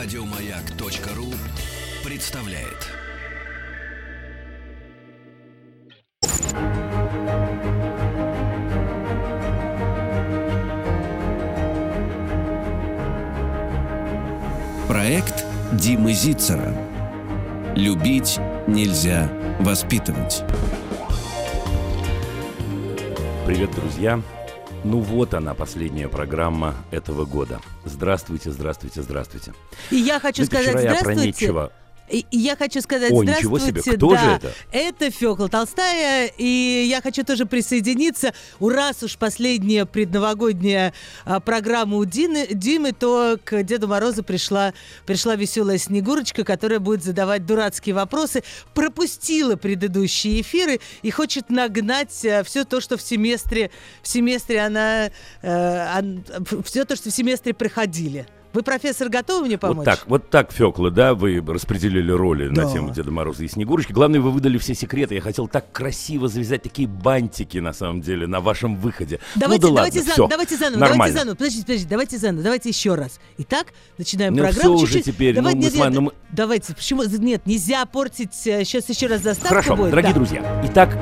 Радиомаяк.ру представляет. Проект Димы Зицера. Любить нельзя воспитывать. Привет, друзья! Ну вот она, последняя программа этого года. Здравствуйте, здравствуйте, здравствуйте. И я хочу Знаете, сказать вчера я здравствуйте. И и я хочу сказать О, ничего себе, кто да, же это? Это Фёкла Толстая, и я хочу тоже присоединиться. У раз уж последняя предновогодняя а, программа у Дины, Димы, то к Деду Морозу пришла, пришла веселая Снегурочка, которая будет задавать дурацкие вопросы, пропустила предыдущие эфиры и хочет нагнать все то, что в семестре, в семестре она, все то, что в семестре проходили. Вы, профессор, готовы мне помочь? Вот так, вот так, Фёкла, да, вы распределили роли Да. на тему Деда Мороза и Снегурочки. Главное, вы выдали все секреты. Я хотел так красиво завязать такие бантики, на самом деле, на вашем выходе. Давайте, ну да давайте, ладно, зан- всё, давайте заново, нормально. давайте заново. Подождите, подождите, давайте заново, давайте еще раз. Итак, начинаем Ну, программу. всё уже теперь, ну, Давайте, мы нет, с вами, ну, мы- Давайте, почему? Нет, нельзя портить. Сейчас еще раз заставка Хорошо, будет. дорогие да. друзья. Итак,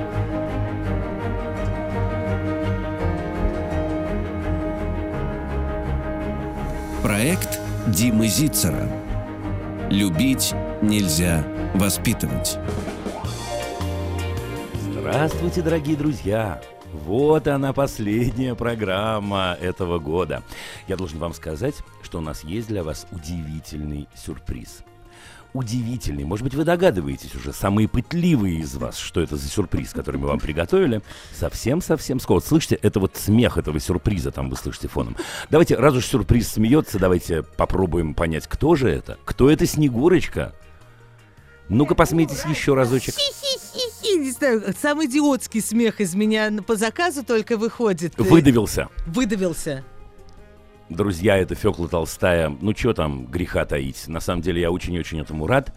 Проект Димы Зицера. Любить нельзя воспитывать. Здравствуйте, дорогие друзья! Вот она, последняя программа этого года. Я должен вам сказать, что у нас есть для вас удивительный сюрприз. Удивительный. Может быть, вы догадываетесь уже, самые пытливые из вас, что это за сюрприз, который мы вам приготовили. Совсем-совсем скоро. Слышите, это вот смех этого сюрприза там вы слышите фоном. Давайте, раз уж сюрприз смеется, давайте попробуем понять, кто же это. Кто это Снегурочка? Ну-ка, посмейтесь еще разочек. Хи-хи-хи-хи. Не знаю, самый идиотский смех из меня по заказу только выходит. Выдавился. Выдавился. Друзья, это Фёкла Толстая. Ну, что там греха таить? На самом деле, я очень-очень этому рад,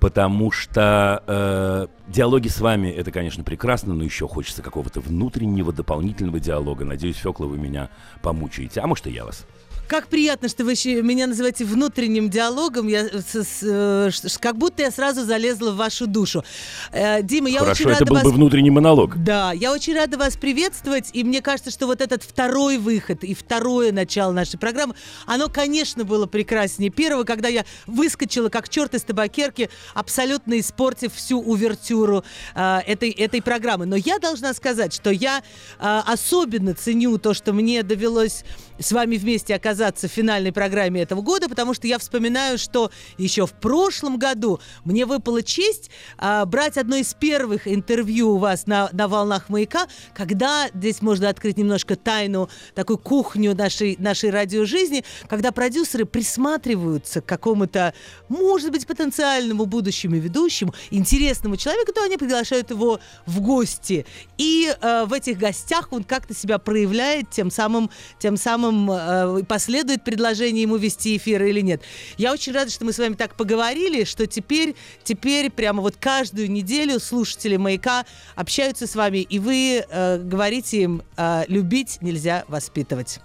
потому что э, диалоги с вами, это, конечно, прекрасно, но еще хочется какого-то внутреннего, дополнительного диалога. Надеюсь, Фёкла, вы меня помучаете. А может, и я вас. Как приятно, что вы еще меня называете внутренним диалогом. Я, с- с- э, как будто я сразу залезла в вашу душу. Э, Дима, я Хорошо, очень это рада был вас бы внутренний монолог. Да, я очень рада вас приветствовать, и мне кажется, что вот этот второй выход и второе начало нашей программы, оно, конечно, было прекраснее первого, когда я выскочила как черт из табакерки, абсолютно испортив всю увертюру э, этой, этой программы. Но я должна сказать, что я э, особенно ценю то, что мне довелось с вами вместе оказаться в финальной программе этого года, потому что я вспоминаю, что еще в прошлом году мне выпала честь а, брать одно из первых интервью у вас на, на волнах маяка, когда здесь можно открыть немножко тайну, такую кухню нашей, нашей радиожизни, когда продюсеры присматриваются к какому-то, может быть, потенциальному будущему ведущему, интересному человеку, то они приглашают его в гости. И э, в этих гостях он как-то себя проявляет, тем самым, тем самым э, последует предложение ему вести эфир или нет. Я очень рада, что мы с вами так поговорили, что теперь, теперь прямо вот каждую неделю слушатели «Маяка» общаются с вами, и вы э, говорите им, э, любить нельзя воспитывать.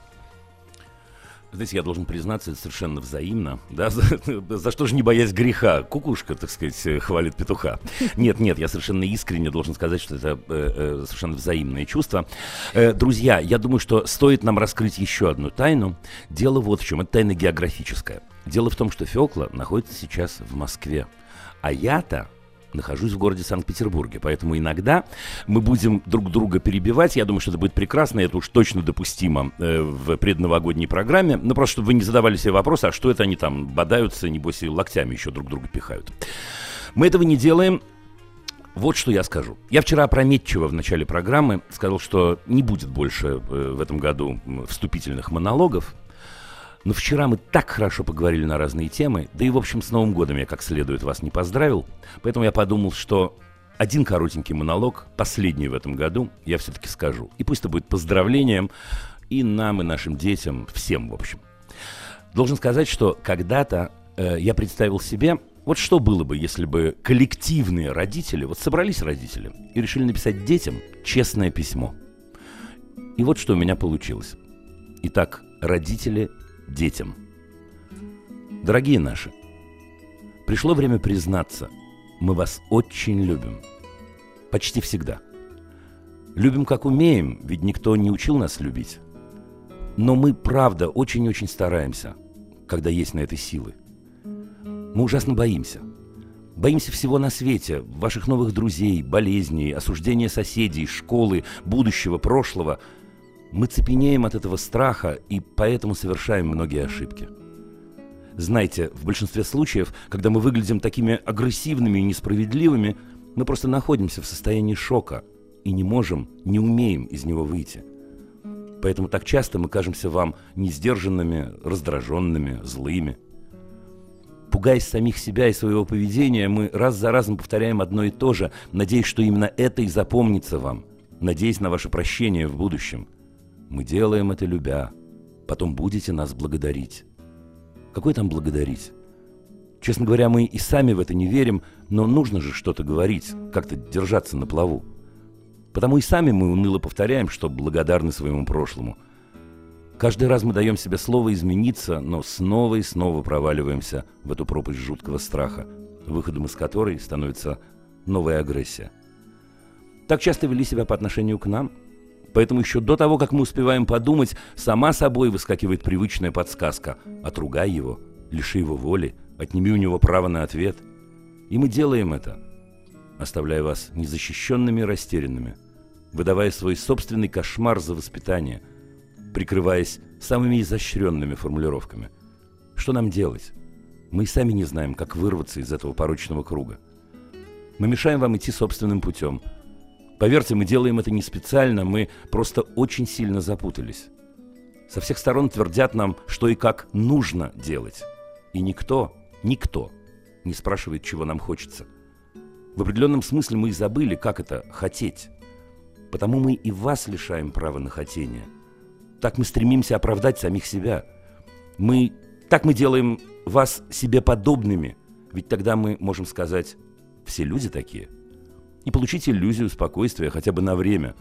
Знаете, я должен признаться, это совершенно взаимно. Да? За, за что же не боясь греха? Кукушка, так сказать, э, хвалит петуха. Нет, нет, я совершенно искренне должен сказать, что это э, э, совершенно взаимное чувство. Э, друзья, я думаю, что стоит нам раскрыть еще одну тайну. Дело вот в чем. Это тайна географическая. Дело в том, что Фекла находится сейчас в Москве. А я-то нахожусь в городе Санкт-Петербурге, поэтому иногда мы будем друг друга перебивать. Я думаю, что это будет прекрасно, это уж точно допустимо э, в предновогодней программе. Ну, просто чтобы вы не задавали себе вопрос, а что это они там бодаются, небось, и локтями еще друг друга пихают. Мы этого не делаем. Вот что я скажу. Я вчера опрометчиво в начале программы сказал, что не будет больше э, в этом году вступительных монологов. Но вчера мы так хорошо поговорили на разные темы, да и, в общем, с Новым годом я как следует вас не поздравил. Поэтому я подумал, что один коротенький монолог, последний в этом году, я все-таки скажу. И пусть это будет поздравлением и нам, и нашим детям, всем, в общем. Должен сказать, что когда-то э, я представил себе, вот что было бы, если бы коллективные родители, вот собрались родители и решили написать детям честное письмо. И вот что у меня получилось. Итак, родители детям. Дорогие наши, пришло время признаться, мы вас очень любим. Почти всегда. Любим как умеем, ведь никто не учил нас любить. Но мы, правда, очень-очень стараемся, когда есть на это силы. Мы ужасно боимся. Боимся всего на свете, ваших новых друзей, болезней, осуждения соседей, школы, будущего, прошлого. Мы цепенеем от этого страха и поэтому совершаем многие ошибки. Знайте, в большинстве случаев, когда мы выглядим такими агрессивными и несправедливыми, мы просто находимся в состоянии шока и не можем, не умеем из него выйти. Поэтому так часто мы кажемся вам несдержанными, раздраженными, злыми – Пугаясь самих себя и своего поведения, мы раз за разом повторяем одно и то же, надеясь, что именно это и запомнится вам, надеясь на ваше прощение в будущем. Мы делаем это любя, потом будете нас благодарить. Какой там благодарить? Честно говоря, мы и сами в это не верим, но нужно же что-то говорить, как-то держаться на плаву. Потому и сами мы уныло повторяем, что благодарны своему прошлому – Каждый раз мы даем себе слово измениться, но снова и снова проваливаемся в эту пропасть жуткого страха, выходом из которой становится новая агрессия. Так часто вели себя по отношению к нам, поэтому еще до того, как мы успеваем подумать, сама собой выскакивает привычная подсказка «отругай его, лиши его воли, отними у него право на ответ». И мы делаем это, оставляя вас незащищенными и растерянными, выдавая свой собственный кошмар за воспитание – прикрываясь самыми изощренными формулировками. Что нам делать? Мы и сами не знаем, как вырваться из этого порочного круга. Мы мешаем вам идти собственным путем. Поверьте, мы делаем это не специально, мы просто очень сильно запутались. Со всех сторон твердят нам, что и как нужно делать. И никто, никто не спрашивает, чего нам хочется. В определенном смысле мы и забыли, как это «хотеть». Потому мы и вас лишаем права на хотение – так мы стремимся оправдать самих себя. Мы, так мы делаем вас себе подобными, ведь тогда мы можем сказать «все люди такие» и получить иллюзию спокойствия хотя бы на время,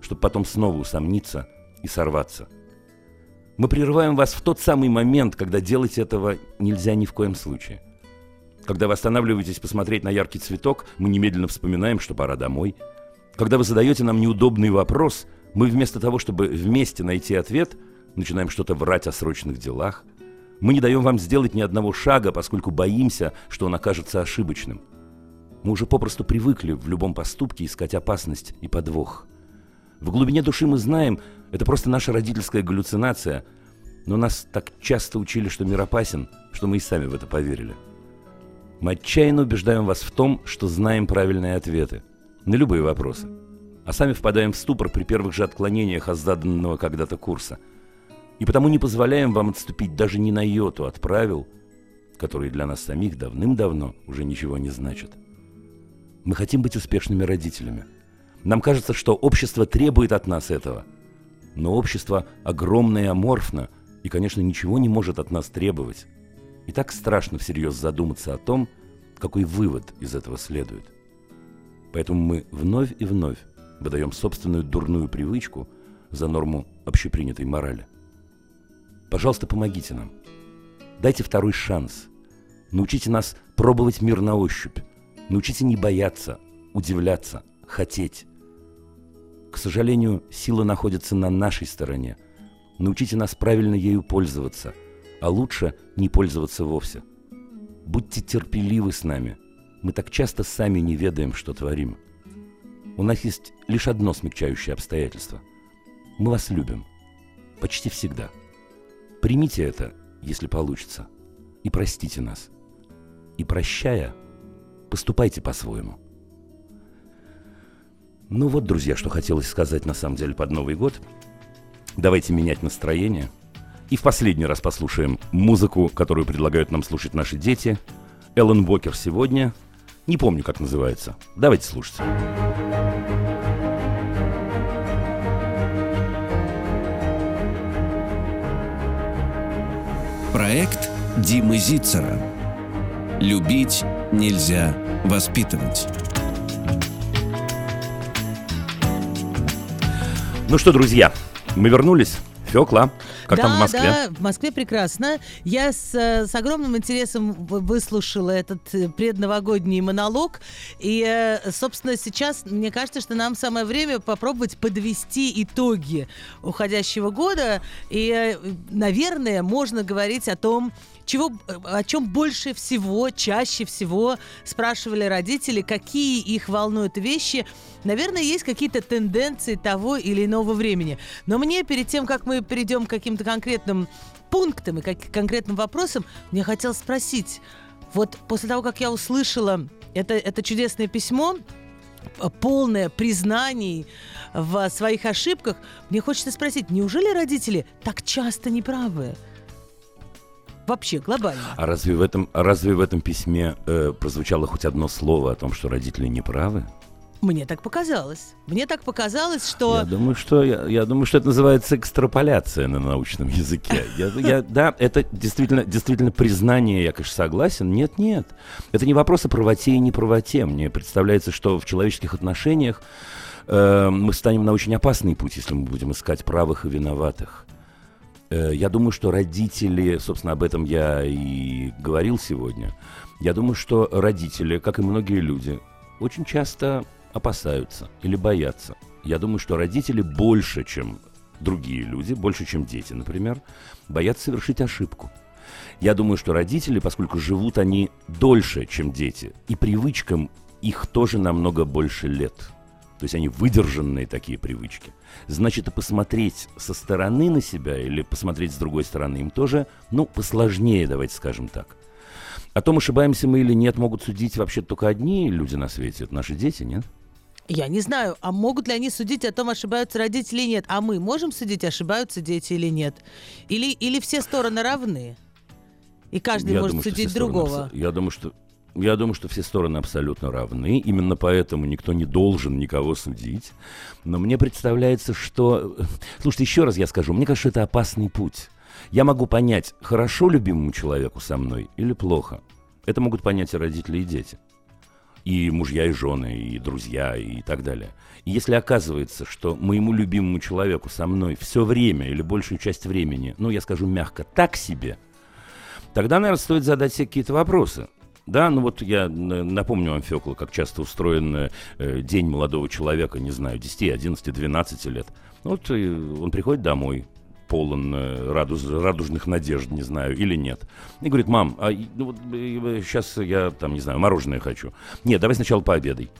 чтобы потом снова усомниться и сорваться. Мы прерываем вас в тот самый момент, когда делать этого нельзя ни в коем случае. Когда вы останавливаетесь посмотреть на яркий цветок, мы немедленно вспоминаем, что пора домой. Когда вы задаете нам неудобный вопрос, мы вместо того, чтобы вместе найти ответ, начинаем что-то врать о срочных делах. Мы не даем вам сделать ни одного шага, поскольку боимся, что он окажется ошибочным. Мы уже попросту привыкли в любом поступке искать опасность и подвох. В глубине души мы знаем, это просто наша родительская галлюцинация, но нас так часто учили, что мир опасен, что мы и сами в это поверили. Мы отчаянно убеждаем вас в том, что знаем правильные ответы на любые вопросы – а сами впадаем в ступор при первых же отклонениях от заданного когда-то курса. И потому не позволяем вам отступить даже ни на йоту от правил, которые для нас самих давным-давно уже ничего не значат. Мы хотим быть успешными родителями. Нам кажется, что общество требует от нас этого. Но общество огромно и аморфно, и, конечно, ничего не может от нас требовать. И так страшно всерьез задуматься о том, какой вывод из этого следует. Поэтому мы вновь и вновь выдаем собственную дурную привычку за норму общепринятой морали. Пожалуйста, помогите нам. Дайте второй шанс. Научите нас пробовать мир на ощупь. Научите не бояться, удивляться, хотеть. К сожалению, сила находится на нашей стороне. Научите нас правильно ею пользоваться, а лучше не пользоваться вовсе. Будьте терпеливы с нами. Мы так часто сами не ведаем, что творим. У нас есть лишь одно смягчающее обстоятельство. Мы вас любим. Почти всегда. Примите это, если получится, и простите нас. И прощая, поступайте по-своему. Ну вот, друзья, что хотелось сказать на самом деле под Новый год. Давайте менять настроение. И в последний раз послушаем музыку, которую предлагают нам слушать наши дети. Эллен Бокер сегодня. Не помню, как называется. Давайте слушать. Проект Димы Зицера. Любить нельзя воспитывать. Ну что, друзья, мы вернулись. Фёкла, как да, там в Москве? Да, в Москве прекрасно. Я с, с огромным интересом выслушала этот э, предновогодний монолог. И, э, собственно, сейчас мне кажется, что нам самое время попробовать подвести итоги уходящего года. И, э, наверное, можно говорить о том, чего, о чем больше всего, чаще всего спрашивали родители, какие их волнуют вещи. Наверное, есть какие-то тенденции того или иного времени. Но мне перед тем, как мы перейдем к каким-то конкретным пунктам и как, конкретным вопросам, мне хотелось спросить, вот после того, как я услышала это, это чудесное письмо, полное признаний в своих ошибках, мне хочется спросить, неужели родители так часто неправы? Вообще глобально. А разве в этом, разве в этом письме э, прозвучало хоть одно слово о том, что родители не правы? Мне так показалось. Мне так показалось, что... Я думаю, что, я, я думаю, что это называется экстраполяция на научном языке. Я, я, да, это действительно, действительно признание, я, конечно, согласен. Нет, нет. Это не вопрос о правоте и неправоте. Мне представляется, что в человеческих отношениях э, мы станем на очень опасный путь, если мы будем искать правых и виноватых. Э, я думаю, что родители, собственно, об этом я и говорил сегодня, я думаю, что родители, как и многие люди, очень часто опасаются или боятся. Я думаю, что родители больше, чем другие люди, больше, чем дети, например, боятся совершить ошибку. Я думаю, что родители, поскольку живут они дольше, чем дети, и привычкам их тоже намного больше лет – то есть они выдержанные такие привычки. Значит, и посмотреть со стороны на себя или посмотреть с другой стороны им тоже, ну, посложнее, давайте скажем так. О том, ошибаемся мы или нет, могут судить вообще только одни люди на свете. Это наши дети, нет? Я не знаю, а могут ли они судить о том, ошибаются родители или нет? А мы можем судить, ошибаются дети или нет? Или, или все стороны равны? И каждый я может думаю, судить другого? Стороны, я думаю, что я думаю, что все стороны абсолютно равны. Именно поэтому никто не должен никого судить. Но мне представляется, что... Слушайте, еще раз я скажу. Мне кажется, это опасный путь. Я могу понять, хорошо любимому человеку со мной или плохо. Это могут понять и родители, и дети. И мужья, и жены, и друзья, и так далее. И если оказывается, что моему любимому человеку со мной все время или большую часть времени, ну, я скажу мягко, так себе, тогда, наверное, стоит задать себе какие-то вопросы. Да, ну вот я напомню вам, Фёкла, как часто устроен э, день молодого человека, не знаю, 10, 11, 12 лет. Ну вот э, он приходит домой, полон э, радуж, радужных надежд, не знаю, или нет. И говорит, мам, а ну, вот, э, сейчас я там, не знаю, мороженое хочу. Нет, давай сначала пообедай.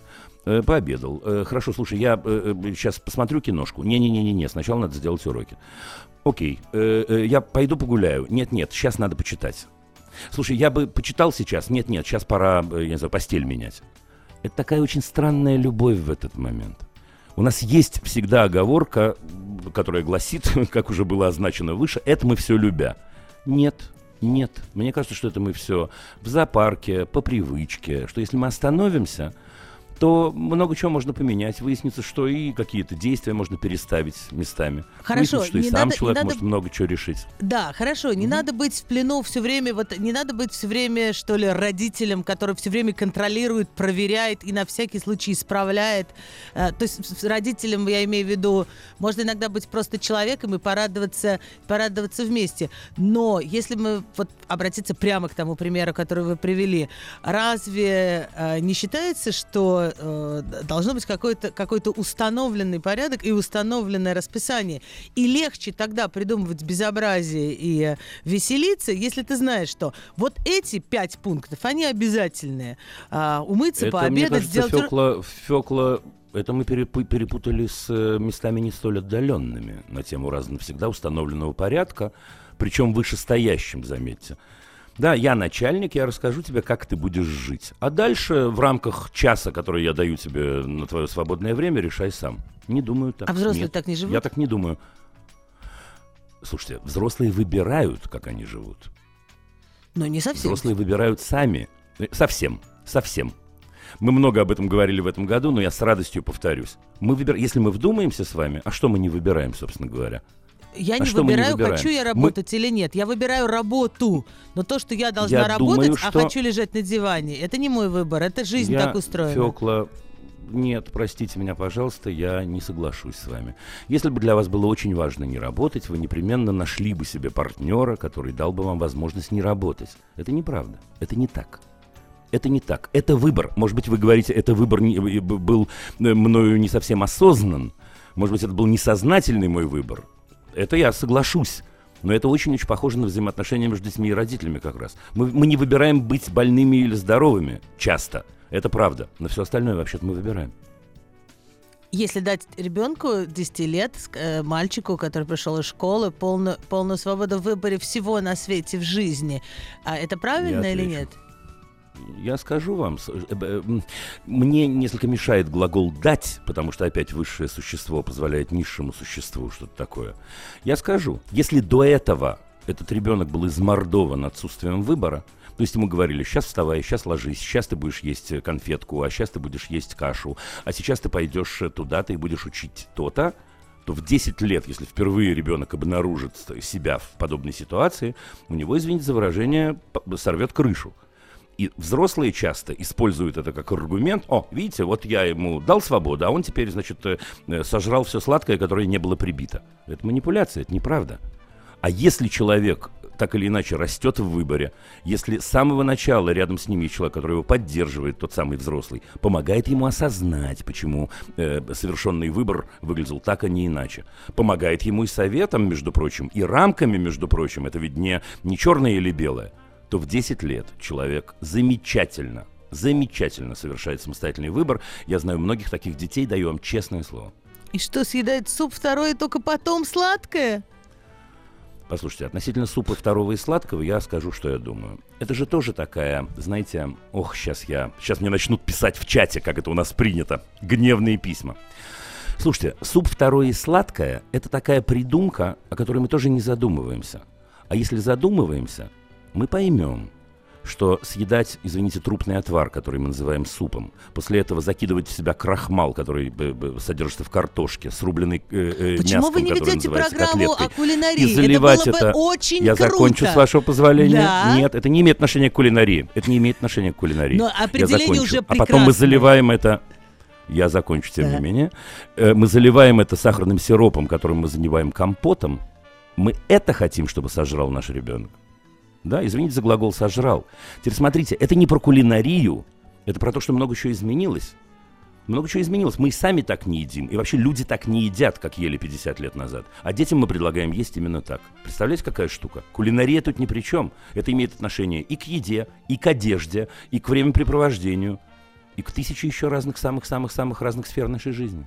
Э, пообедал. Э, хорошо, слушай, я э, э сейчас посмотрю киношку. Не-не-не-не, сначала надо сделать уроки. Окей, э, э, я пойду погуляю. Нет-нет, сейчас надо почитать. Слушай, я бы почитал сейчас. Нет-нет, сейчас пора, э, я не знаю, постель менять. Это такая очень странная любовь в этот момент. У нас есть всегда оговорка, которая гласит, как уже было означено выше, это мы все любя. Нет, нет. Мне кажется, что это мы все в зоопарке, по привычке, что если мы остановимся, то много чего можно поменять. Выяснится, что и какие-то действия можно переставить местами. Хорошо. Выяснится, что и сам надо, человек надо... может много чего решить. Да, хорошо. Не mm-hmm. надо быть в плену все время, вот не надо быть все время, что ли, родителем, который все время контролирует, проверяет и на всякий случай исправляет. А, то есть родителем, я имею в виду, можно иногда быть просто человеком и порадоваться, порадоваться вместе. Но если мы вот обратиться прямо к тому примеру, который вы привели, разве э, не считается, что э, должно быть какой-то какой установленный порядок и установленное расписание. И легче тогда придумывать безобразие и веселиться, если ты знаешь, что вот эти пять пунктов, они обязательные. Э, умыться, Это, пообедать, мне кажется, сделать... Фёкла, Фёкла это мы перепутали с э, местами не столь отдаленными на тему раз навсегда установленного порядка, причем вышестоящим, заметьте. Да, я начальник, я расскажу тебе, как ты будешь жить. А дальше в рамках часа, который я даю тебе на твое свободное время, решай сам. Не думаю так. А взрослые Нет, так не живут? Я так не думаю. Слушайте, взрослые выбирают, как они живут. Но не совсем. Взрослые выбирают сами. Э, совсем. Совсем. Мы много об этом говорили в этом году, но я с радостью повторюсь. Мы выбираем, если мы вдумаемся с вами, а что мы не выбираем, собственно говоря? Я а не выбираю, хочу я работать мы... или нет. Я выбираю работу. Но то, что я должна я работать, думаю, а что... а хочу лежать на диване, это не мой выбор. Это жизнь я, так устроена. Фёкла, нет, простите меня, пожалуйста, я не соглашусь с вами. Если бы для вас было очень важно не работать, вы непременно нашли бы себе партнера, который дал бы вам возможность не работать. Это неправда. Это не так. Это не так. Это выбор. Может быть, вы говорите, это выбор не, был э, мною не совсем осознан. Может быть, это был несознательный мой выбор. Это я соглашусь. Но это очень-очень похоже на взаимоотношения между детьми и родителями как раз. Мы, мы не выбираем быть больными или здоровыми часто. Это правда. Но все остальное вообще-то мы выбираем. Если дать ребенку 10 лет, э, мальчику, который пришел из школы, полную, полную свободу в выборе всего на свете в жизни, а это правильно или нет? Я скажу вам, э, э, мне несколько мешает глагол «дать», потому что опять высшее существо позволяет низшему существу что-то такое. Я скажу, если до этого этот ребенок был измордован отсутствием выбора, то есть ему говорили, сейчас вставай, сейчас ложись, сейчас ты будешь есть конфетку, а сейчас ты будешь есть кашу, а сейчас ты пойдешь туда-то и будешь учить то-то, то в 10 лет, если впервые ребенок обнаружит себя в подобной ситуации, у него, извините за выражение, сорвет крышу. И взрослые часто используют это как аргумент. О, видите, вот я ему дал свободу, а он теперь, значит, э, э, сожрал все сладкое, которое не было прибито. Это манипуляция, это неправда. А если человек так или иначе растет в выборе, если с самого начала рядом с ним есть человек, который его поддерживает, тот самый взрослый, помогает ему осознать, почему э, совершенный выбор выглядел так, а не иначе, помогает ему и советом, между прочим, и рамками, между прочим, это ведь не, не черное или белое, то в 10 лет человек замечательно, замечательно совершает самостоятельный выбор. Я знаю многих таких детей, даю вам честное слово. И что, съедает суп второй, только потом сладкое? Послушайте, относительно супа второго и сладкого я скажу, что я думаю. Это же тоже такая, знаете, ох, сейчас я, сейчас мне начнут писать в чате, как это у нас принято, гневные письма. Слушайте, суп второй и сладкое – это такая придумка, о которой мы тоже не задумываемся. А если задумываемся, мы поймем, что съедать, извините, трупный отвар, который мы называем супом, после этого закидывать в себя крахмал, который содержится в картошке, срубленный э, э, Почему мяском, вы не ведете программу котлеткой, о кулинарии? И заливать это было это... бы очень Я круто. закончу, с вашего позволения. Да. Нет, это не имеет отношения к кулинарии. Это не имеет отношения к кулинарии. Но определение уже А потом мы прекрасное. заливаем это я закончу, тем Да. не менее. Э, Мы заливаем это сахарным сиропом, которым мы заливаем компотом. Мы это хотим, чтобы сожрал наш ребенок. Да, извините за глагол «сожрал». Теперь смотрите, это не про кулинарию, это про то, что много чего изменилось. Много чего изменилось. Мы и сами так не едим. И вообще люди так не едят, как ели 50 лет назад. А детям мы предлагаем есть именно так. Представляете, какая штука? Кулинария тут ни при чем. Это имеет отношение и к еде, и к одежде, и к времяпрепровождению, и к тысяче еще разных самых-самых-самых разных сфер нашей жизни.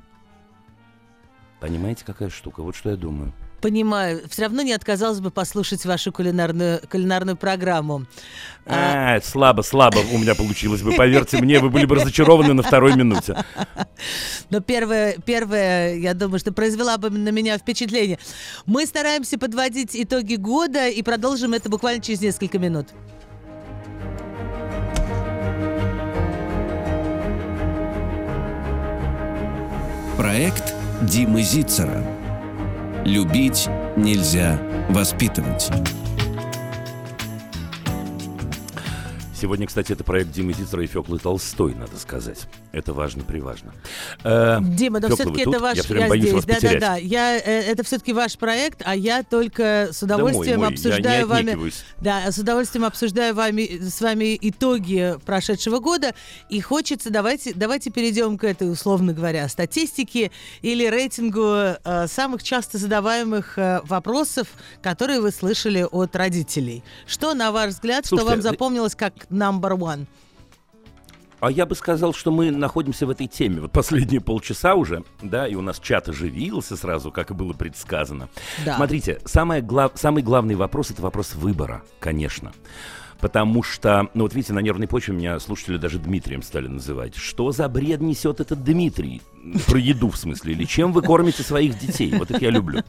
Понимаете, какая штука? Вот что я думаю. Понимаю. Все равно не отказалась бы послушать вашу кулинарную, кулинарную программу. А, А, слабо, слабо у меня получилось бы. Поверьте мне, вы были бы разочарованы на второй минуте. Но первое, первое, я думаю, что произвела бы на меня впечатление. Мы стараемся подводить итоги года и продолжим это буквально через несколько минут. Проект Димы Зицера. Любить нельзя воспитывать. Сегодня, кстати, это проект Димы Зицера и Феклы Толстой, надо сказать. Это важно, приважно. Э, Дима, но все-таки это тут? ваш... Я всё время боюсь здесь, вас да, да, потерять. да. Я, э, это все-таки ваш проект, а я только с удовольствием мой, я не обсуждаю вами... Да, с удовольствием обсуждаю вами, с вами итоги прошедшего года. И хочется, давайте, давайте перейдем к этой, условно говоря, статистике или рейтингу э, самых часто задаваемых э, вопросов, которые вы слышали от родителей. Что, на ваш взгляд, что Слушайте, вам запомнилось как number one? А я бы сказал, что мы находимся в этой теме вот последние полчаса уже, да, и у нас чат оживился сразу, как и было предсказано. Да. Смотрите, самое глав- самый главный вопрос – это вопрос выбора, конечно. Потому что, ну вот видите, на нервной почве меня слушатели даже Дмитрием стали называть. Что за бред несет этот Дмитрий? Про еду, в смысле, или чем вы кормите своих детей? Вот это я люблю.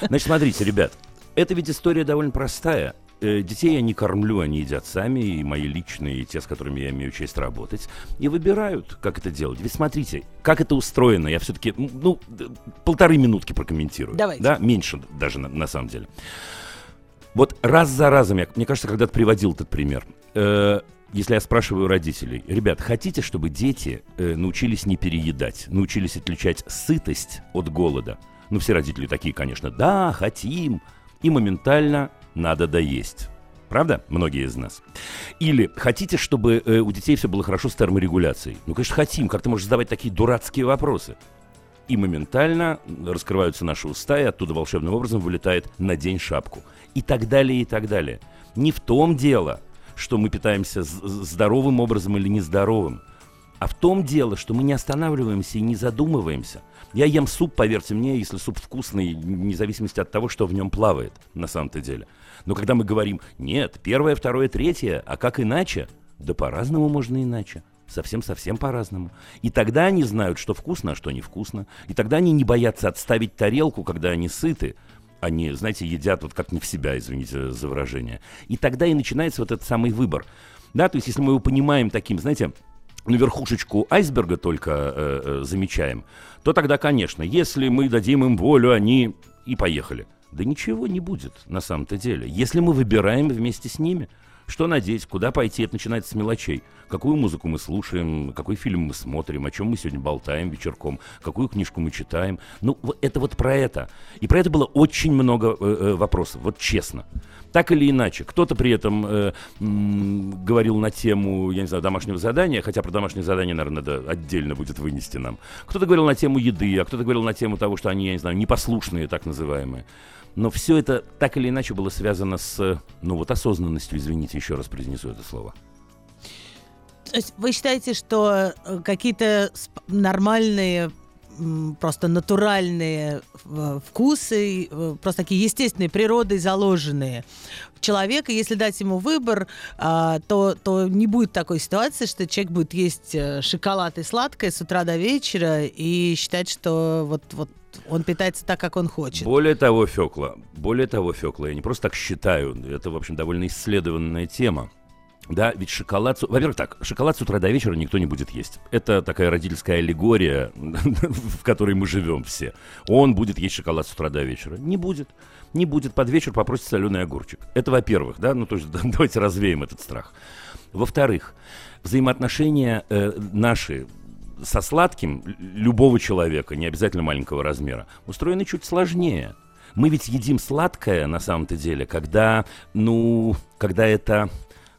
Значит, смотрите, ребят, это ведь история довольно простая. Э, Детей я не кормлю, они едят сами, и мои личные, и те, с которыми я имею честь работать, и выбирают, как это делать. Ведь смотрите, как это устроено, я все-таки, ну, полторы минутки прокомментирую. Давайте. Да, меньше даже на, на самом деле. Вот раз за разом, я, мне кажется, когда-то приводил этот пример. Э, если я спрашиваю родителей, ребят, хотите, чтобы дети э, научились не переедать, научились отличать сытость от голода? Ну, все родители такие, конечно, да, хотим. И моментально надо доесть. Правда? Многие из нас. Или хотите, чтобы э, у детей все было хорошо с терморегуляцией? Ну, конечно, хотим. Как ты можешь задавать такие дурацкие вопросы? И моментально раскрываются наши уста, и оттуда волшебным образом вылетает на день шапку». И так далее, и так далее. Не в том дело, что мы питаемся здоровым образом или нездоровым, а в том дело, что мы не останавливаемся и не задумываемся. Я ем суп, поверьте мне, если суп вкусный, вне зависимости от того, что в нем плавает, на самом-то деле. Но когда мы говорим, нет, первое, второе, третье, а как иначе? Да по-разному можно иначе. Совсем-совсем по-разному. И тогда они знают, что вкусно, а что невкусно. И тогда они не боятся отставить тарелку, когда они сыты. Они, знаете, едят вот как не в себя, извините за выражение. И тогда и начинается вот этот самый выбор. Да, то есть если мы его понимаем таким, знаете, на верхушечку айсберга только э, э, замечаем, то тогда, конечно, если мы дадим им волю, они и поехали. Да ничего не будет на самом-то деле, если мы выбираем вместе с ними. Что надеть, куда пойти, это начинается с мелочей. Какую музыку мы слушаем, какой фильм мы смотрим, о чем мы сегодня болтаем вечерком, какую книжку мы читаем. Ну, это вот про это. И про это было очень много э, э, вопросов, вот честно. Так или иначе, кто-то при этом э, м, говорил на тему, я не знаю, домашнего задания, хотя про домашнее задание, наверное, надо отдельно будет вынести нам. Кто-то говорил на тему еды, а кто-то говорил на тему того, что они, я не знаю, непослушные, так называемые. Но все это так или иначе было связано с, ну вот, осознанностью, извините, еще раз произнесу это слово. То есть вы считаете, что э, какие-то нормальные просто натуральные э, вкусы, э, просто такие естественные, природой заложенные человека, если дать ему выбор, а, то, то не будет такой ситуации, что человек будет есть шоколад и сладкое с утра до вечера и считать, что вот, вот он питается так, как он хочет. Более того, Фекла, более того, Фекла, я не просто так считаю, это, в общем, довольно исследованная тема. Да, ведь шоколад... Во-первых, так, шоколад с утра до вечера никто не будет есть. Это такая родительская аллегория, в которой мы живем все. Он будет есть шоколад с утра до вечера. Не будет. Не будет. Под вечер попросит соленый огурчик. Это во-первых, да, ну то есть давайте развеем этот страх. Во-вторых, взаимоотношения э, наши со сладким любого человека, не обязательно маленького размера, устроены чуть сложнее. Мы ведь едим сладкое на самом-то деле, когда, ну, когда это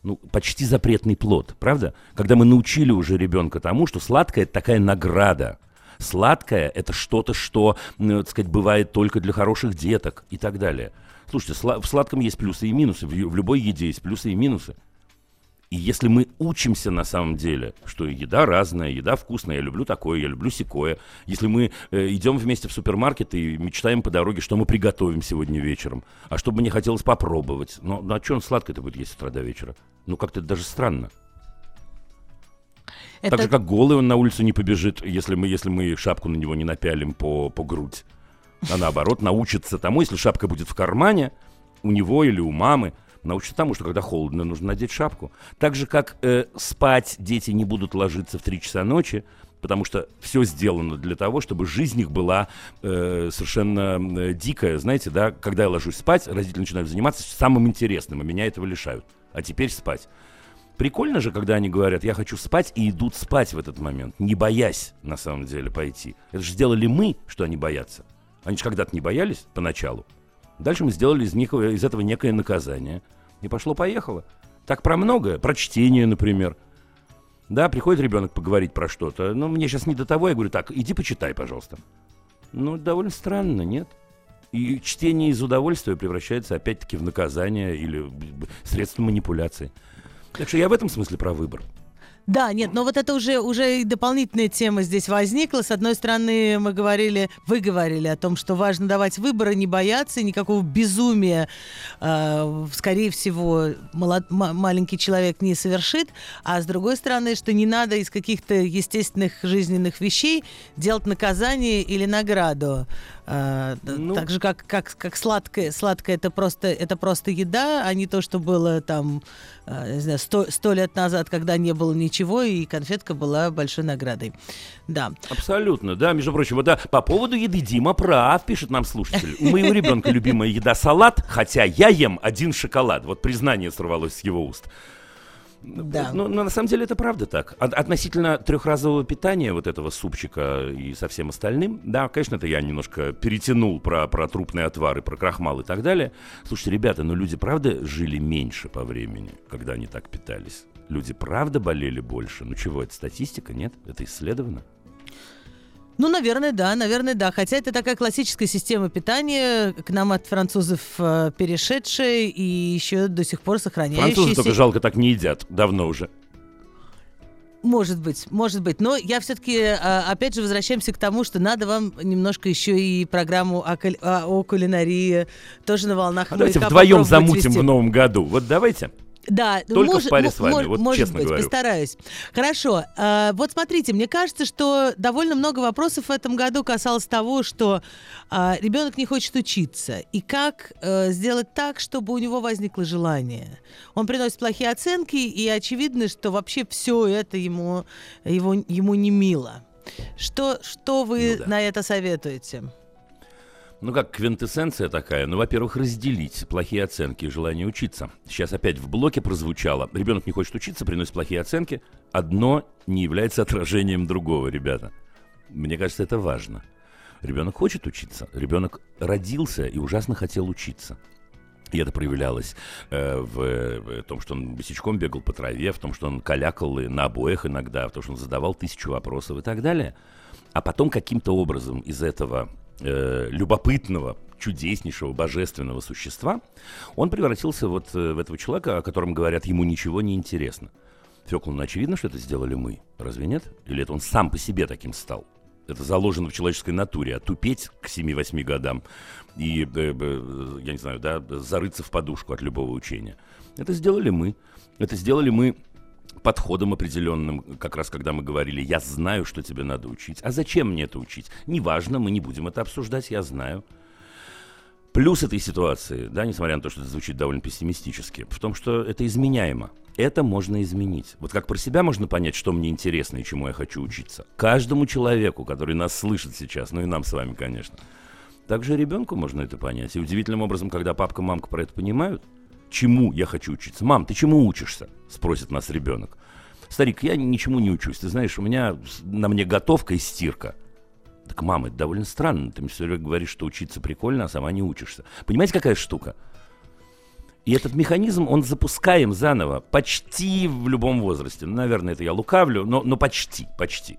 ну, почти запретный плод, правда? Когда мы научили уже ребенка тому, что сладкое это такая награда. Сладкое это что-то, что, ну, так сказать, бывает только для хороших деток и так далее. Слушайте, в сладком есть плюсы и минусы, в любой еде есть плюсы и минусы. И если мы учимся на самом деле, что еда разная, еда вкусная, я люблю такое, я люблю секое. Если мы э, идем вместе в супермаркет и мечтаем по дороге, что мы приготовим сегодня вечером, а что бы мне хотелось попробовать. Но, ну а что он сладкое-то будет есть с утра до вечера? Ну как-то даже странно. Это... Так же, как голый он на улицу не побежит, если мы, если мы шапку на него не напялим по, по грудь. А наоборот, научится тому, если шапка будет в кармане, у него или у мамы, научится тому, что когда холодно, нужно надеть шапку. Так же, как э, спать дети не будут ложиться в 3 часа ночи, потому что все сделано для того, чтобы жизнь их была э, совершенно дикая. Знаете, да, когда я ложусь спать, родители начинают заниматься самым интересным, а меня этого лишают. А теперь спать. Прикольно же, когда они говорят, я хочу спать, и идут спать в этот момент, не боясь, на самом деле, пойти. Это же сделали мы, что они боятся. Они же когда-то не боялись поначалу. Дальше мы сделали из, них, из этого некое наказание. И пошло-поехало. Так про многое. Про чтение, например. Да, приходит ребенок поговорить про что-то. Но мне сейчас не до того. Я говорю, так, иди почитай, пожалуйста. Ну, довольно странно, нет? И чтение из удовольствия превращается опять-таки в наказание или средство манипуляции. Так что я в этом смысле про выбор. Да, нет, но вот это уже, уже и дополнительная тема здесь возникла. С одной стороны, мы говорили, вы говорили о том, что важно давать выборы, не бояться, никакого безумия, э, скорее всего, молод, маленький человек не совершит. А с другой стороны, что не надо из каких-то естественных жизненных вещей делать наказание или награду. А, ну, так же, как, как, как сладкое. Сладкое это просто, это просто еда, а не то, что было там, а, не знаю, сто, сто лет назад, когда не было ничего, и конфетка была большой наградой. Да. Абсолютно, да. Между прочим, вот, да, по поводу еды Дима прав, пишет нам слушатель. У моего ребенка любимая еда салат, хотя я ем один шоколад. Вот признание сорвалось с его уст. Да. Ну, ну, на самом деле это правда так. От- относительно трехразового питания, вот этого супчика и со всем остальным, да, конечно, это я немножко перетянул про, про трупные отвары, про крахмал и так далее. Слушайте, ребята, но люди правда жили меньше по времени, когда они так питались? Люди правда болели больше? Ну чего, это статистика, нет? Это исследовано? Ну, наверное, да, наверное, да. Хотя это такая классическая система питания, к нам от французов э, перешедшая и еще до сих пор сохраняющаяся. Французы только жалко так не едят, давно уже. Может быть, может быть. Но я все-таки, опять же, возвращаемся к тому, что надо вам немножко еще и программу о, куль- о- кулинарии тоже на волнах А давайте вдвоем замутим вести. в новом году. Вот давайте. Да, Только в может, паре мо- с вами, мо- вот может честно быть, говорю. постараюсь. Хорошо. а, вот смотрите, мне кажется, что довольно много вопросов в этом году касалось того, что а, ребенок не хочет учиться. И как э, сделать так, чтобы у него возникло желание. Он приносит плохие оценки, и очевидно, что вообще все это ему, его, ему не мило. Что, что вы Ну да. на это советуете? Ну, как квинтэссенция такая. Ну, во-первых, разделить плохие оценки и желание учиться. Сейчас опять в блоке прозвучало. Ребенок не хочет учиться, приносит плохие оценки. Одно не является отражением другого, ребята. Мне кажется, это важно. Ребенок хочет учиться. Ребенок родился и ужасно хотел учиться. И это проявлялось э, в, в том, что он босичком бегал по траве, в том, что он калякал и на обоях иногда, в том, что он задавал тысячу вопросов и так далее. А потом каким-то образом из этого э, любопытного, чудеснейшего, божественного существа он превратился вот э, в этого человека, о котором говорят, ему ничего не интересно. Фёкла, ну очевидно, что это сделали мы. Разве нет? Или это он сам по себе таким стал? Это заложено в человеческой натуре. А тупеть к 7-8 годам и, э, я не знаю, да, зарыться в подушку от любого учения. Это сделали мы. Это сделали мы подходом определенным, как раз когда мы говорили, я знаю, что тебе надо учить. А зачем мне это учить? Неважно, мы не будем это обсуждать, я знаю. Плюс этой ситуации, да, несмотря на то, что это звучит довольно пессимистически, в том, что это изменяемо. Это можно изменить. Вот как про себя можно понять, что мне интересно и чему я хочу учиться. Каждому человеку, который нас слышит сейчас, ну и нам с вами, конечно. Также ребенку можно это понять. И удивительным образом, когда папка, мамка про это понимают, чему я хочу учиться. Мам, ты чему учишься? Спросит нас ребенок. Старик, я ничему не учусь. Ты знаешь, у меня на мне готовка и стирка. Так, мама, это довольно странно. Ты мне все время говоришь, что учиться прикольно, а сама не учишься. Понимаете, какая штука? И этот механизм, он запускаем заново, почти в любом возрасте. Ну, Наверное, это я лукавлю, но, но почти, почти.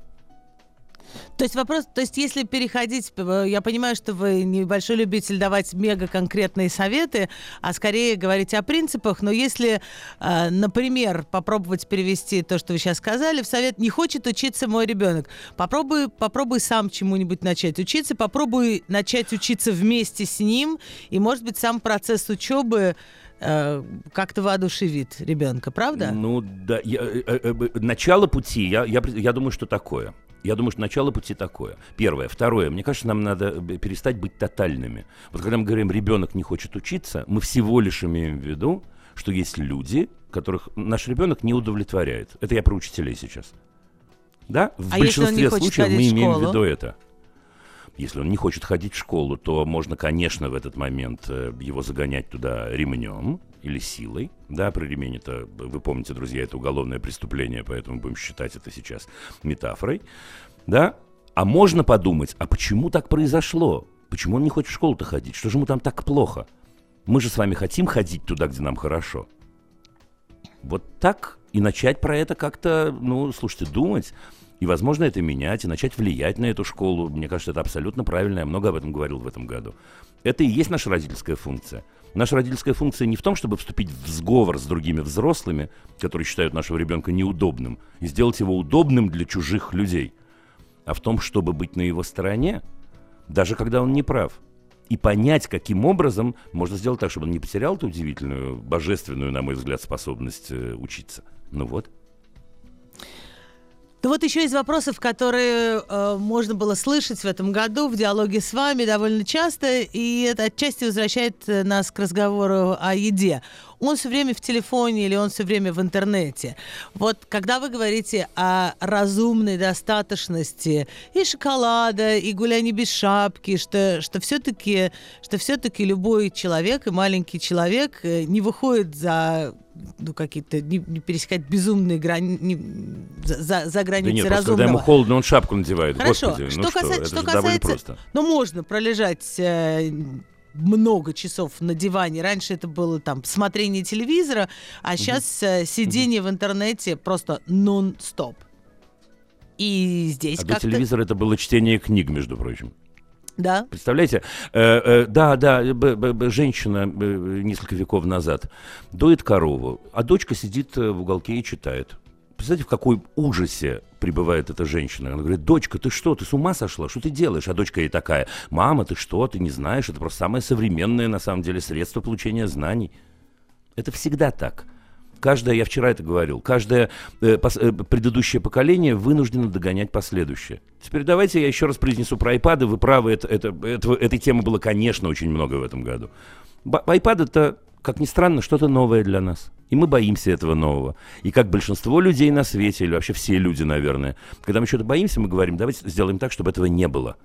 То есть вопрос, то есть если переходить, э, я понимаю, что вы небольшой любитель давать мега конкретные советы, а скорее говорить о принципах, но если, э, например, попробовать перевести то, что вы сейчас сказали, в совет «не хочет учиться мой ребенок», попробуй, попробуй сам чему-нибудь начать учиться, попробуй начать учиться вместе с ним, и, может быть, сам процесс учебы э, как-то воодушевит ребенка, правда? Ну, да. я- начало пути, я, я, я думаю, что такое. Я думаю, что начало пути такое. Первое. Второе. Мне кажется, нам надо э, перестать быть тотальными. Вот когда мы говорим, ребенок не хочет учиться, мы всего лишь имеем в виду, что есть люди, которых наш ребенок не удовлетворяет. Это я про учителей сейчас. Да? В А большинстве случаев мы в имеем в школу? виду это. Если он не хочет ходить в школу, то можно, конечно, в этот момент э, его загонять туда ремнем или силой. Да, про ремень это, вы помните, друзья, это уголовное преступление, поэтому будем считать это сейчас метафорой. Да? А можно подумать, а почему так произошло? Почему он не хочет в школу-то ходить? Что же ему там так плохо? Мы же с вами хотим ходить туда, где нам хорошо. Вот так и начать про это как-то, ну, слушайте, думать. И, возможно, это менять, и начать влиять на эту школу. Мне кажется, это абсолютно правильно. Я много об этом говорил в этом году. Это и есть наша родительская функция. Наша родительская функция не в том, чтобы вступить в сговор с другими взрослыми, которые считают нашего ребенка неудобным, и сделать его удобным для чужих людей, а в том, чтобы быть на его стороне, даже когда он не прав. И понять, каким образом можно сделать так, чтобы он не потерял эту удивительную, божественную, на мой взгляд, способность э, учиться. Ну вот. Ну вот еще из вопросов, которые э, можно было слышать в этом году в диалоге с вами довольно часто, и это отчасти возвращает э, нас к разговору о еде. Он все время в телефоне или он все время в интернете. Вот когда вы говорите о разумной достаточности и шоколада, и гуляния без шапки, что, что все-таки что все-таки любой человек и маленький человек э, не выходит за ну, какие-то, не, не пересекать безумные грани, не, за, за границы да нет, разумного. когда ему холодно, он шапку надевает. Хорошо, Господи, что, ну касается, что, что касается, просто. ну, можно пролежать э, много часов на диване. Раньше это было там смотрение телевизора, а сейчас э, сидение в интернете просто нон-стоп. И здесь А как-то... телевизора это было чтение книг, между прочим. Да. Представляете? Э, э, да, да, б- б- б- женщина э, несколько веков назад доит корову, а дочка сидит э, в уголке и читает. Представляете, в какой ужасе пребывает эта женщина. Она говорит, дочка, ты что, ты с ума сошла? Что ты делаешь? А дочка ей такая, мама, ты что, ты не знаешь? Это просто самое современное, на самом деле, средство получения знаний. Это всегда так. Каждое, я вчера это говорил, каждое э, пос- э, предыдущее поколение вынуждено догонять последующее. Теперь давайте я еще раз произнесу про iPad. Вы правы, это, это, этого- этой темы было, конечно, очень много в этом году. IPad это, как ни странно, что-то новое для нас. И мы боимся этого нового. И как большинство людей на свете, или вообще все люди, наверное, когда мы что-то боимся, мы говорим, давайте сделаем так, чтобы этого не было.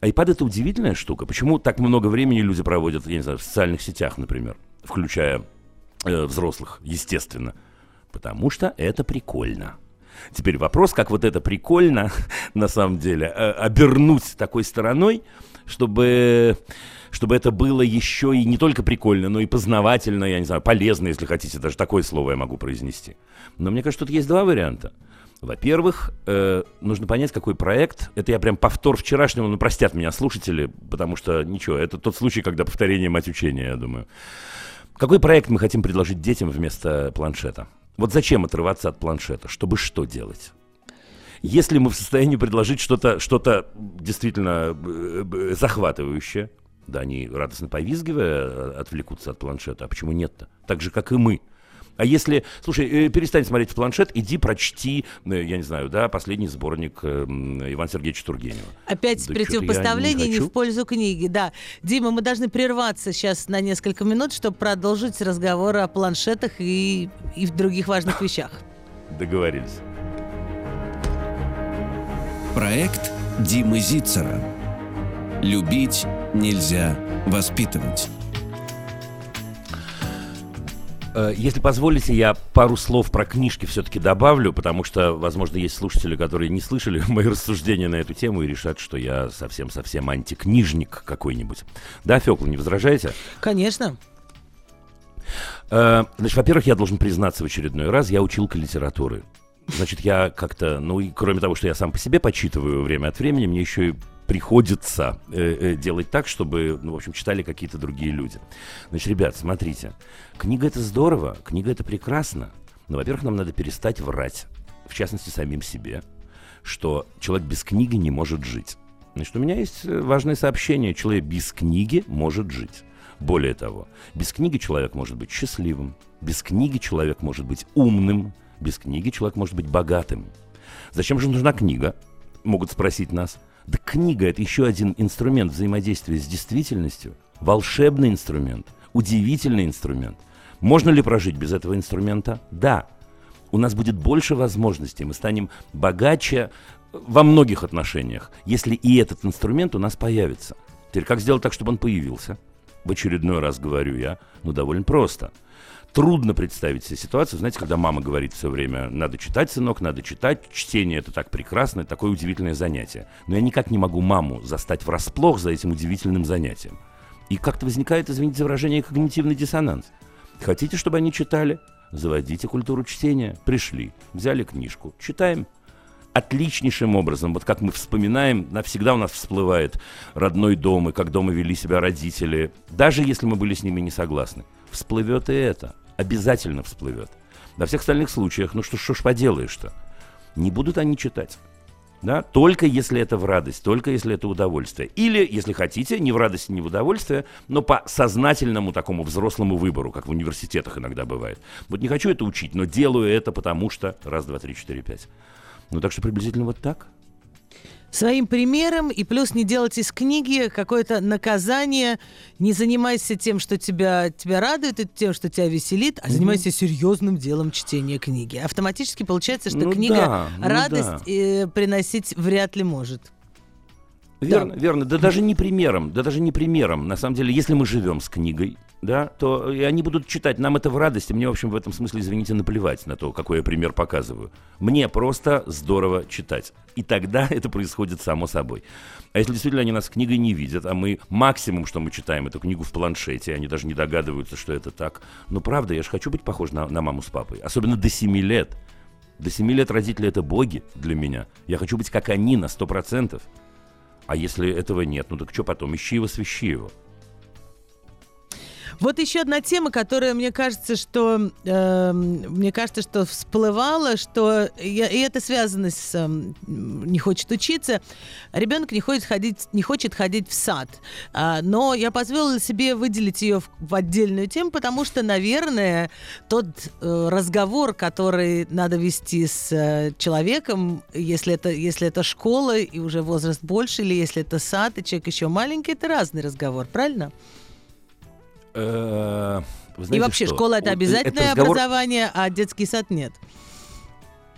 iPad это удивительная штука. Почему так много времени люди проводят, я не знаю, в социальных сетях, например, включая э, взрослых, естественно. Потому что это прикольно. Теперь вопрос, как вот это прикольно, на самом деле, э, обернуть такой стороной, чтобы, чтобы это было еще и не только прикольно, но и познавательно, я не знаю, полезно, если хотите, даже такое слово я могу произнести. Но мне кажется, тут есть два варианта. Во-первых, э, нужно понять, какой проект. Это я прям повтор вчерашнего, ну простят меня слушатели, потому что ничего, это тот случай, когда повторение мать учения, я думаю. Какой проект мы хотим предложить детям вместо планшета? Вот зачем отрываться от планшета? Чтобы что делать? Если мы в состоянии предложить что-то что действительно э, э, захватывающее, да, они радостно повизгивая э, отвлекутся от планшета, а почему нет-то? Так же, как и мы. А если, слушай, э, перестань смотреть в планшет, иди прочти, э, я не знаю, да, последний сборник э, м, Ивана Сергеевича Тургенева. Опять Да противопоставление не не, в пользу книги. Да. Дима, мы должны прерваться сейчас на несколько минут, чтобы продолжить разговор о планшетах и, и в других важных вещах. Договорились. Проект Димы Зицера. Любить нельзя воспитывать. Э, Если позволите, я пару слов про книжки все-таки добавлю, потому что, возможно, есть слушатели, которые не слышали мои рассуждения на эту тему и решат, что я совсем-совсем антикнижник какой-нибудь. Да, Фёкла, не возражаете? Конечно. Э, Значит, во-первых, я должен признаться в очередной раз, я училка литературы. Значит, я как-то, ну и кроме того, что я сам по себе почитываю время от времени, мне еще и приходится э, э, делать так, чтобы, ну, в общем, читали какие-то другие люди. Значит, ребят, смотрите, книга это здорово, книга это прекрасно, но, во-первых, нам надо перестать врать, в частности, самим себе, что человек без книги не может жить. Значит, у меня есть э, важное сообщение, человек без книги может жить. Более того, без книги человек может быть счастливым, без книги человек может быть умным, без книги человек может быть богатым. Зачем же нужна книга? Могут спросить нас. Да книга это еще один инструмент взаимодействия с действительностью, волшебный инструмент, удивительный инструмент. Можно ли прожить без этого инструмента? Да. У нас будет больше возможностей, мы станем богаче во многих отношениях, если и этот инструмент у нас появится. Теперь как сделать так, чтобы он появился? В очередной раз говорю я, ну довольно просто. Трудно представить себе ситуацию, знаете, когда мама говорит все время, надо читать, сынок, надо читать, чтение это так прекрасно, это такое удивительное занятие. Но я никак не могу маму застать врасплох за этим удивительным занятием. И как-то возникает, извините за выражение, когнитивный диссонанс. Хотите, чтобы они читали? Заводите культуру чтения. Пришли, взяли книжку, читаем. Отличнейшим образом, вот как мы вспоминаем, навсегда у нас всплывает родной дом и как дома вели себя родители, даже если мы были с ними не согласны. Всплывет и это, обязательно всплывет. Во всех остальных случаях, ну что, что ж поделаешь-то? Не будут они читать. Да? Только если это в радость, только если это удовольствие. Или, если хотите, не в радость, не в удовольствие, но по сознательному такому взрослому выбору, как в университетах иногда бывает. Вот не хочу это учить, но делаю это потому что... Раз, два, три, четыре, пять. Ну так что приблизительно вот так. Своим примером и плюс не делать из книги какое-то наказание. Не занимайся тем, что тебя, тебя радует, и тем, что тебя веселит, а занимайся серьезным делом чтения книги. Автоматически получается, что Ну книга да, ну радость э, приносить вряд ли может. Верно, верно. Да даже не примером, да даже не примером. На самом деле, если мы живем с книгой, да, то и они будут читать. Нам это в радости. Мне, в общем, в этом смысле, извините, наплевать на то, какой я пример показываю. Мне просто здорово читать. И тогда это происходит само собой. А если действительно они нас книгой не видят, а мы максимум, что мы читаем, эту книгу в планшете, они даже не догадываются, что это так. Ну, правда, я же хочу быть похож на, на маму с папой. Особенно до 7 лет. До 7 лет родители — это боги для меня. Я хочу быть как они на 100%. А если этого нет, ну так что потом? Ищи его, свищи его. Вот еще одна тема, которая мне кажется, что э, мне кажется, что всплывала, что я, и это связано с э, не хочет учиться. Ребенок не хочет ходить, не хочет ходить в сад, а, но я позволила себе выделить ее в, в отдельную тему, потому что, наверное, тот э, разговор, который надо вести с э, человеком, если это если это школа и уже возраст больше, или если это сад и человек еще маленький, это разный разговор, правильно? Э, знаете, И вообще, что? школа это обязательное это разговор... образование, а детский сад нет.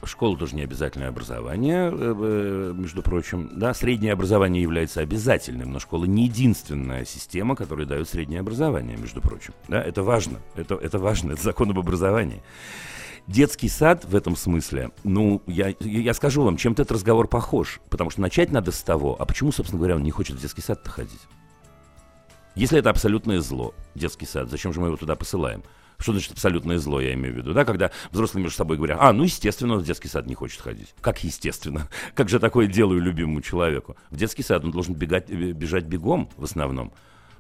Школа тоже не обязательное образование, э, э, между прочим. Да, среднее образование является обязательным, но школа не единственная система, которая дает среднее образование, между прочим. Да, это важно. Это, это важно, это закон об образовании. Детский сад в этом смысле, ну, я, я скажу вам, чем-то этот разговор похож. Потому что начать надо с того, а почему, собственно говоря, он не хочет в детский сад-то ходить? Если это абсолютное зло, детский сад, зачем же мы его туда посылаем? Что значит абсолютное зло, я имею в виду, да, когда взрослые между собой говорят, а, ну, естественно, он в детский сад не хочет ходить. Как естественно? Как же такое делаю любимому человеку? В детский сад он должен бегать, э, бежать бегом в основном.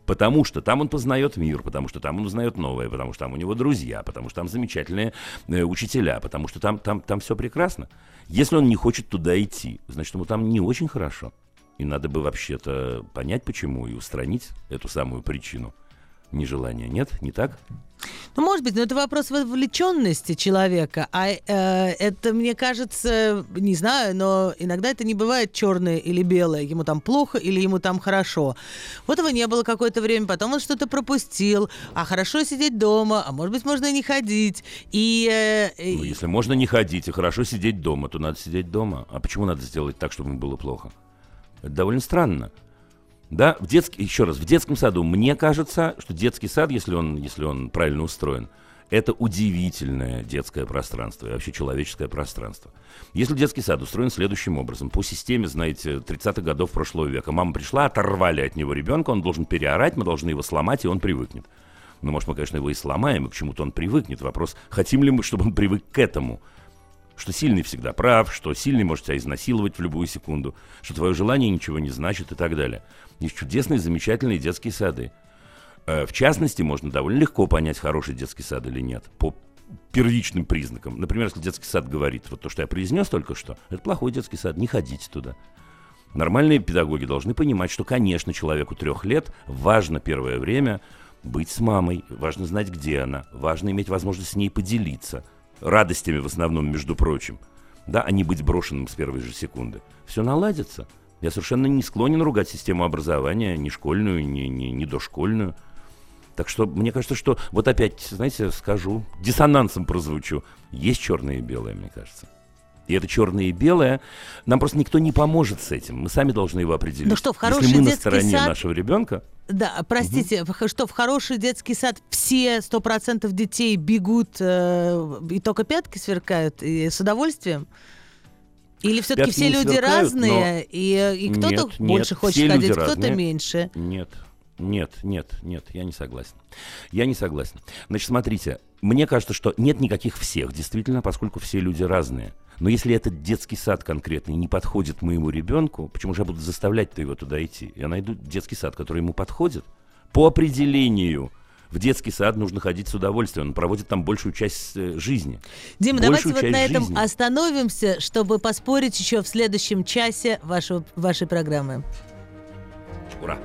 Потому что там он познает мир, потому что там он узнает новое, потому что там у него друзья, потому что там замечательные э, учителя, потому что там, там, там все прекрасно. Если он не хочет туда идти, значит, ему там не очень хорошо. И надо бы вообще-то понять, почему, и устранить эту самую причину нежелания. Нет, не так? Ну, может быть, но это вопрос вовлеченности человека. А э, это, мне кажется, не знаю, но иногда это не бывает черное или белое. Ему там плохо или ему там хорошо. Вот его не было какое-то время, потом он что-то пропустил. А хорошо сидеть дома, а может быть, можно и не ходить. И, э, ну, если можно не ходить и хорошо сидеть дома, то надо сидеть дома. А почему надо сделать так, чтобы ему было плохо? Это довольно странно. Да, в детский, еще раз, в детском саду мне кажется, что детский сад, если он, если он правильно устроен, это удивительное детское пространство и вообще человеческое пространство. Если детский сад устроен следующим образом, по системе, знаете, 30-х годов прошлого века, мама пришла, оторвали от него ребенка, он должен переорать, мы должны его сломать, и он привыкнет. Ну, может, мы, конечно, его и сломаем, и к чему-то он привыкнет. Вопрос, хотим ли мы, чтобы он привык к этому – что сильный всегда прав, что сильный может тебя изнасиловать в любую секунду, что твое желание ничего не значит и так далее. Есть чудесные, замечательные детские сады. Э, в частности, можно довольно легко понять, хороший детский сад или нет, по первичным признакам. Например, если детский сад говорит, вот то, что я произнес только что, это плохой детский сад, не ходите туда. Нормальные педагоги должны понимать, что, конечно, человеку трех лет важно первое время быть с мамой, важно знать, где она, важно иметь возможность с ней поделиться – радостями в основном, между прочим, да, а не быть брошенным с первой же секунды. Все наладится. Я совершенно не склонен ругать систему образования, ни школьную, ни, ни, ни дошкольную. Так что мне кажется, что вот опять, знаете, скажу, диссонансом прозвучу. Есть черное и белое, мне кажется. И это черное и белое. Нам просто никто не поможет с этим. Мы сами должны его определить. Ну что, в хороший Если мы на стороне сад... нашего ребенка. Да, простите, угу. что в хороший детский сад все сто процентов детей бегут э, и только пятки сверкают и с удовольствием? Или все-таки все люди сверкают, разные, и, и кто-то нет, больше нет, хочет ходить, кто-то меньше? Нет, нет, нет, нет, я не согласен. Я не согласен. Значит, смотрите, мне кажется, что нет никаких всех, действительно, поскольку все люди разные. Но если этот детский сад конкретный не подходит моему ребенку, почему же я буду заставлять-то его туда идти? Я найду детский сад, который ему подходит. По определению в детский сад нужно ходить с удовольствием. Он проводит там большую часть э, жизни. Дима, давайте вот на этом жизни. остановимся, чтобы поспорить еще в следующем часе вашего, вашей программы. Ура!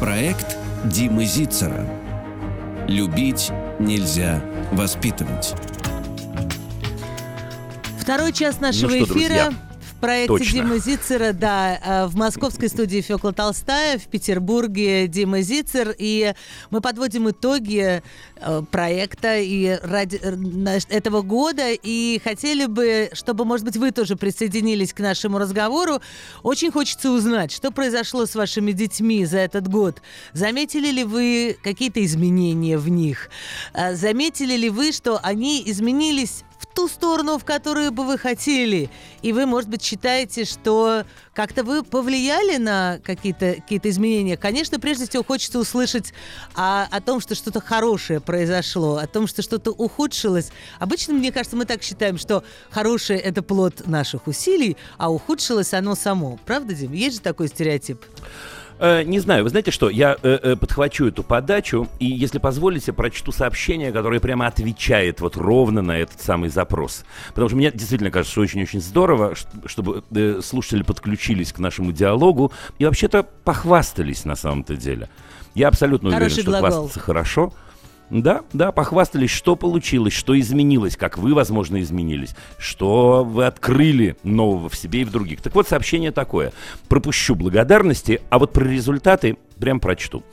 Проект Димы Зицера. Любить нельзя воспитывать. Второй час нашего ну что, эфира. Друзья? Проекте Точно. Димы Зицера, да, э, в московской студии Фёкла Толстая, в Петербурге Дима Зицер, и мы подводим итоги э, проекта и ради э, этого года, и хотели бы, чтобы, может быть, вы тоже присоединились к нашему разговору. Очень хочется узнать, что произошло с вашими детьми за этот год. Заметили ли вы какие-то изменения в них? Заметили ли вы, что они изменились ту сторону, в которую бы вы хотели. И вы, может быть, считаете, что как-то вы повлияли на какие-то какие изменения. Конечно, прежде всего хочется услышать о, о том, что что-то хорошее произошло, о том, что что-то ухудшилось. Обычно, мне кажется, мы так считаем, что хорошее – это плод наших усилий, а ухудшилось оно само. Правда, Дим? Есть же такой стереотип? Э, не знаю, вы знаете что, я э, э, подхвачу эту подачу, и, если позволите, прочту сообщение, которое прямо отвечает вот ровно на этот самый запрос. Потому что мне действительно кажется, что очень-очень здорово, чтобы э, слушатели подключились к нашему диалогу и вообще-то похвастались на самом-то деле. Я абсолютно Хороший уверен, что глагол. хвастаться хорошо. Да, да, похвастались, что получилось, что изменилось, как вы, возможно, изменились, что вы открыли нового в себе и в других. Так вот, сообщение такое. Пропущу благодарности, а вот про результаты прям прочту.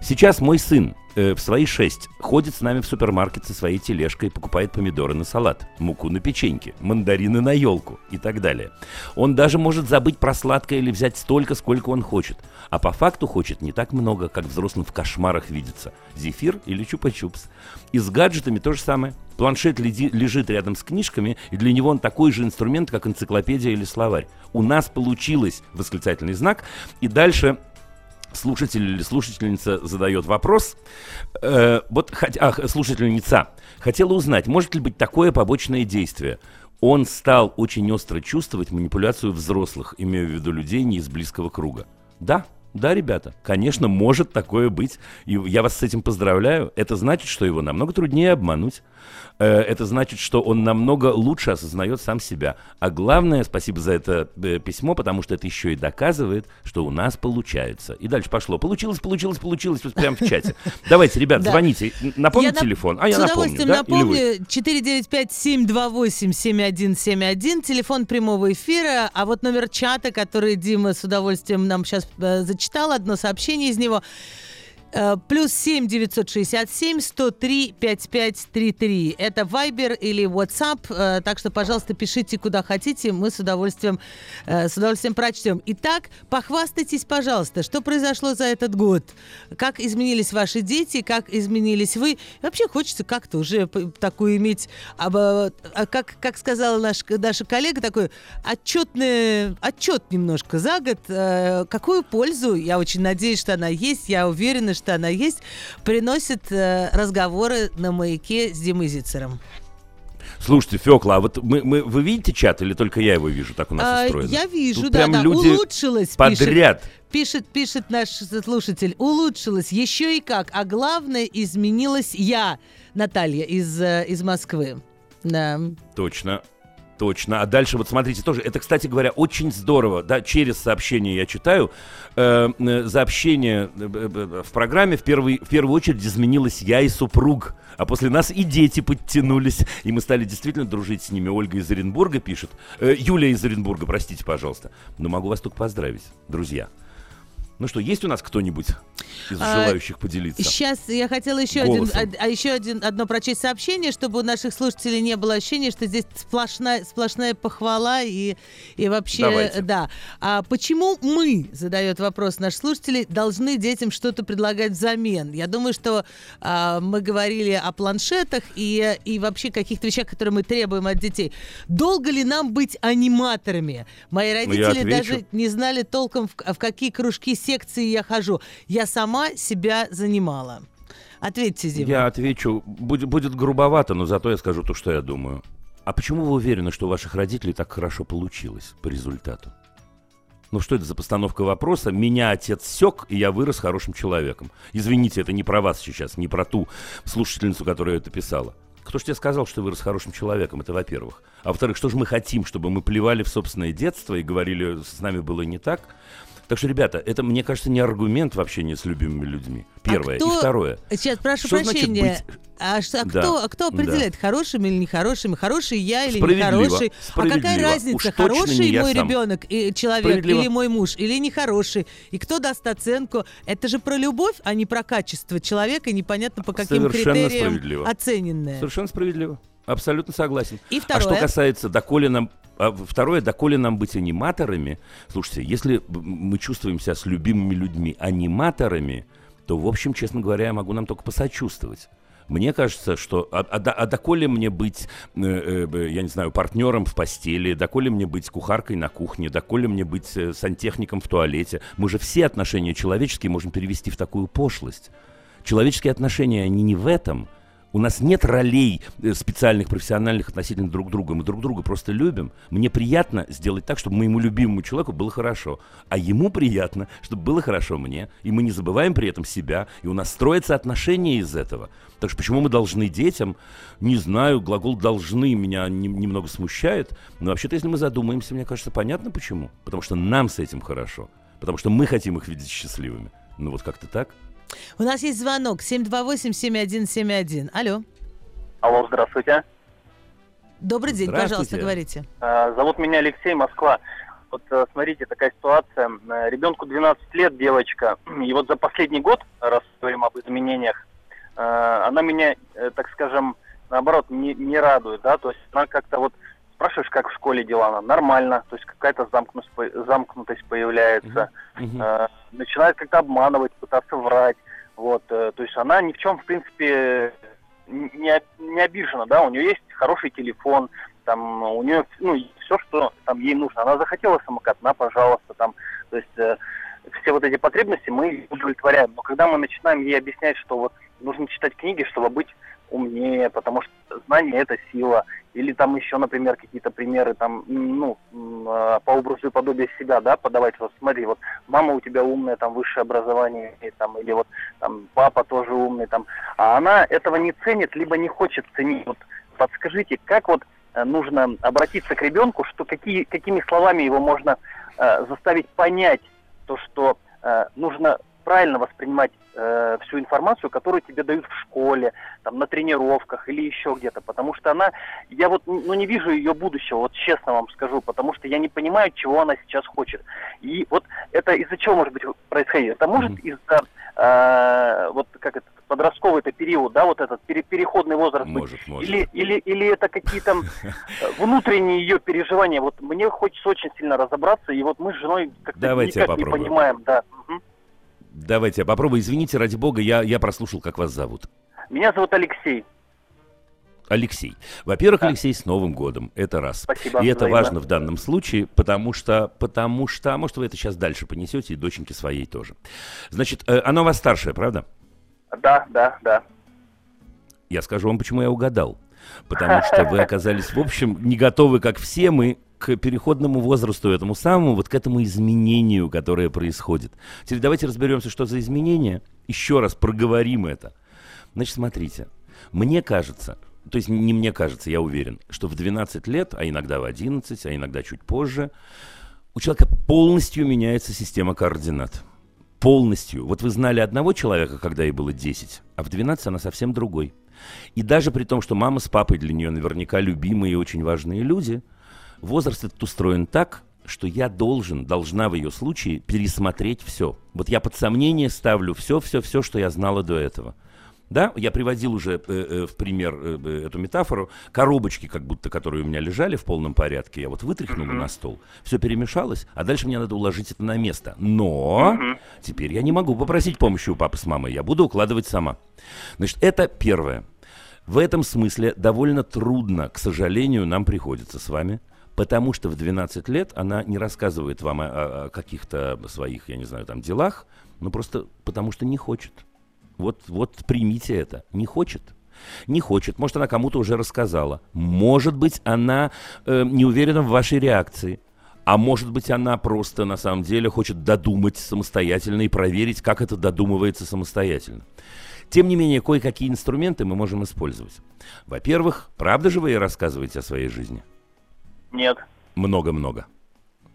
Сейчас мой сын э, в свои шесть ходит с нами в супермаркет со своей тележкой, покупает помидоры на салат, муку на печеньки, мандарины на елку и так далее. Он даже может забыть про сладкое или взять столько, сколько он хочет. А по факту хочет не так много, как взрослым в кошмарах видится. Зефир или чупа-чупс. И с гаджетами то же самое. Планшет леди- лежит рядом с книжками, и для него он такой же инструмент, как энциклопедия или словарь. У нас получилось восклицательный знак, и дальше слушатель или слушательница задает вопрос. Э, вот, хот- ах, слушательница хотела узнать, может ли быть такое побочное действие. Он стал очень остро чувствовать манипуляцию взрослых, имея в виду людей не из близкого круга. Да, да, ребята, конечно, может такое быть. И я вас с этим поздравляю. Это значит, что его намного труднее обмануть. Э, Это значит, что он намного лучше осознает сам себя. А главное, спасибо за это э, письмо, потому что это еще и доказывает, что у нас получается. И дальше пошло. Получилось, получилось, получилось, вот прямо в чате. Давайте, ребят, звоните. Напомните телефон. А я С напомню, удовольствием да? Или вы? напомню. 495-728-7171, телефон прямого эфира. А вот номер чата, который Дима с удовольствием нам сейчас зачитал, одно сообщение из него. Э, Плюс 7 967 103 5533. Это Viber или WhatsApp. э, Так что, пожалуйста, пишите куда хотите. Мы с удовольствием, э, с удовольствием прочтем. Итак, похвастайтесь, пожалуйста, что произошло за этот год. Как изменились ваши дети, как изменились вы. Вообще хочется как-то уже такую иметь, а как, как сказала наш, наша коллега, такой отчетный, отчет немножко за год. Какую пользу, я очень надеюсь, что она есть, я уверена, что она есть, приносит э, разговоры на маяке с Димой Зицером. Слушайте, Фёкла, а вот мы, мы, вы видите чат или только я его вижу, так у нас А, устроено? я вижу, Тут да, прям да, люди улучшилось, подряд. Пишет, пишет наш слушатель, улучшилось еще и как, а главное изменилась я, Наталья из, э, из Москвы. Да. Точно. Точно. А дальше вот смотрите тоже. Это, кстати говоря, очень здорово. Да, через сообщение я читаю. Э, за общение э, э, э, в программе в, первый, в первую очередь изменилась я и супруг. А после нас и дети подтянулись. И мы стали действительно дружить с ними. Ольга из Оренбурга пишет. Э, Юлия из Оренбурга, простите, пожалуйста. Но могу вас только поздравить, друзья. Ну что, есть у нас кто-нибудь из А, желающих поделиться? Сейчас я хотела еще, один, Голосом. а, а еще один, одно прочесть сообщение, чтобы у наших слушателей не было ощущения, что здесь сплошная, сплошная похвала и, и вообще, Давайте. да. А почему мы, задает вопрос наш слушатель, должны детям что-то предлагать взамен? Я думаю, что а, мы говорили о планшетах и, и вообще каких-то вещах, которые мы требуем от детей. Долго ли нам быть аниматорами? Мои Ну, родители даже не знали толком, в, в какие кружки, секции я хожу. Я сама себя занимала. Ответьте, Дима. Я отвечу, будет, будет грубовато, но зато я скажу то, что я думаю. А почему вы уверены, что у ваших родителей так хорошо получилось по результату? Ну что это за постановка вопроса? Меня отец сек, и я вырос хорошим человеком. Извините, это не про вас сейчас, не про ту слушательницу, которая это писала. Кто ж тебе сказал, что вырос хорошим человеком? Это во-первых. А во-вторых, что же мы хотим, чтобы мы плевали в собственное детство и говорили, с нами было не так? Так что, ребята, это, мне кажется, не аргумент в общении с любимыми людьми. Первое. А кто... И второе. Сейчас прошу Что прощения. значит быть- А, что, а Да, кто, а кто да. определяет, хорошими или нехорошими? Хороший я или нехороший? А какая разница, Уж хороший мой сам. ребенок, и человек, или мой муж, или нехороший? И кто даст оценку? Это же про любовь, а не про качество человека, непонятно по каким Совершенно критериям оцененное. Совершенно справедливо. Абсолютно согласен. И А что второе. касается, доколе нам... а, Второе, доколе нам быть аниматорами. Слушайте, если мы чувствуем себя с любимыми людьми аниматорами, то, в общем, честно говоря, я могу нам только посочувствовать. Мне кажется, что... А, а а доколе мне быть, э, э, я не знаю, партнером в постели, доколе мне быть кухаркой на кухне, доколе мне быть э, сантехником в туалете. Мы же все отношения человеческие можем перевести в такую пошлость. Человеческие отношения, они не в этом. У нас нет ролей э, специальных, профессиональных относительно друг друга. Мы друг друга просто любим. Мне приятно сделать так, чтобы моему любимому человеку было хорошо. А ему приятно, чтобы было хорошо мне. И мы не забываем при этом себя. И у нас строятся отношения из этого. Так что почему мы должны детям, не знаю, глагол «должны» меня не- немного смущает. Но вообще-то, если мы задумаемся, мне кажется, понятно почему. Потому что нам с этим хорошо. Потому что мы хотим их видеть счастливыми. Ну вот как-то так. У нас есть звонок 728-7171. Алло. Алло, здравствуйте. Добрый день, Здравствуйте. пожалуйста, говорите. Э, Зовут меня Алексей, Москва. Вот э, смотрите, такая ситуация. Э, Ребенку 12 лет, девочка. И вот за последний год, раз говорим об изменениях, э, она меня, так скажем, наоборот, не, не радует, да, то есть она как-то вот спрашиваешь, как в школе дела, она нормально, то есть какая-то замкнутость, замкнутость появляется, э, начинает как-то обманывать, пытаться врать, вот, э, то есть она ни в чем, в принципе, не, не обижена, да, у нее есть хороший телефон, там, у нее, ну, все, что там ей нужно. Она захотела самокат, на, пожалуйста, там, то есть э, все вот эти потребности мы удовлетворяем. Но когда мы начинаем ей объяснять, что вот нужно читать книги, чтобы быть умнее, потому что знание это сила. Или там еще, например, какие-то примеры там, ну, э, по образу и подобию себя, да, подавать. Вот смотри, вот мама у тебя умная, там, высшее образование, и, там, или вот там папа тоже умный, там. А она этого не ценит, либо не хочет ценить. Вот подскажите, как вот э, нужно обратиться к ребенку, что какие, какими словами его можно э, заставить понять то, что э, нужно правильно воспринимать э, всю информацию, которую тебе дают в школе, там, на тренировках или еще где-то, потому что она, я вот ну, не вижу ее будущего, вот честно вам скажу, потому что я не понимаю, чего она сейчас хочет. И вот это из-за чего может быть происходить? Это может Мгм. из-за э, вот как это подростковый это период, да, вот этот пере- переходный возраст быть? Может, может. Или, или, или это какие-то э, внутренние ее переживания. Вот мне хочется очень сильно разобраться, и вот мы с женой как-то никак не понимаем, да. Мгм. Давайте я попробую. Извините, ради бога, я, я прослушал, как вас зовут. Меня зовут Алексей. Алексей. Во-первых, Да. Алексей, с Новым годом. Это раз. Спасибо. И это взаимно. важно в данном случае, потому что, потому что, а может, вы это сейчас дальше понесете, и доченьке своей тоже. Значит, э, она у вас старшая, правда? Да, да, да. Я скажу вам, почему я угадал. Потому что вы оказались, в общем, не готовы, как все мы, к переходному возрасту, этому самому, вот к этому изменению, которое происходит. Теперь давайте разберемся, что за изменение. Еще раз проговорим это. Значит, смотрите. Мне кажется, то есть не мне кажется, я уверен, что в 12 лет, а иногда в 11, а иногда чуть позже, у человека полностью меняется система координат. Полностью. Вот вы знали одного человека, когда ей было 10, а в 12 она совсем другой. И даже при том, что мама с папой для нее наверняка любимые и очень важные люди, возраст этот устроен так, что я должен, должна в ее случае пересмотреть все. Вот я под сомнение ставлю все, все, все, что я знала до этого. Да, я приводил уже э, э, в пример э, э, эту метафору. Коробочки, как будто, которые у меня лежали в полном порядке, я вот вытряхнула на стол. Все перемешалось, а дальше мне надо уложить это на место. Но теперь я не могу попросить помощи у папы с мамой. Я буду укладывать сама. Значит, это первое. В этом смысле довольно трудно, к сожалению, нам приходится с вами, потому что в 12 лет она не рассказывает вам о, о- каких-то своих, я не знаю, там делах, ну просто потому что не хочет. Вот, вот примите это. Не хочет. Не хочет. Может, она кому-то уже рассказала. Может быть, она э, не уверена в вашей реакции. А может быть, она просто на самом деле хочет додумать самостоятельно и проверить, как это додумывается самостоятельно. Тем не менее, кое-какие инструменты мы можем использовать. Во-первых, правда же вы ей рассказываете о своей жизни? Нет. Много-много.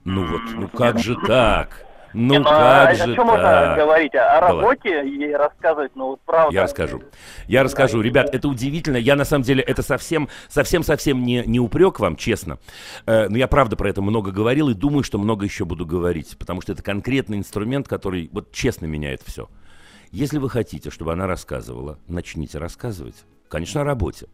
Ну вот, ну как же так? Ну Не, ну, как а же о чем можно так? говорить? О Давай. работе и рассказывать, ну вот правда. Я расскажу. Я расскажу. Ребят, это удивительно. Я на самом деле, это совсем, совсем, совсем не, не упрек вам, честно. Э, но я правда про это много говорил и думаю, что много еще буду говорить. Потому что это конкретный инструмент, который вот честно меняет все. Если вы хотите, чтобы она рассказывала, начните рассказывать. Конечно, о работе.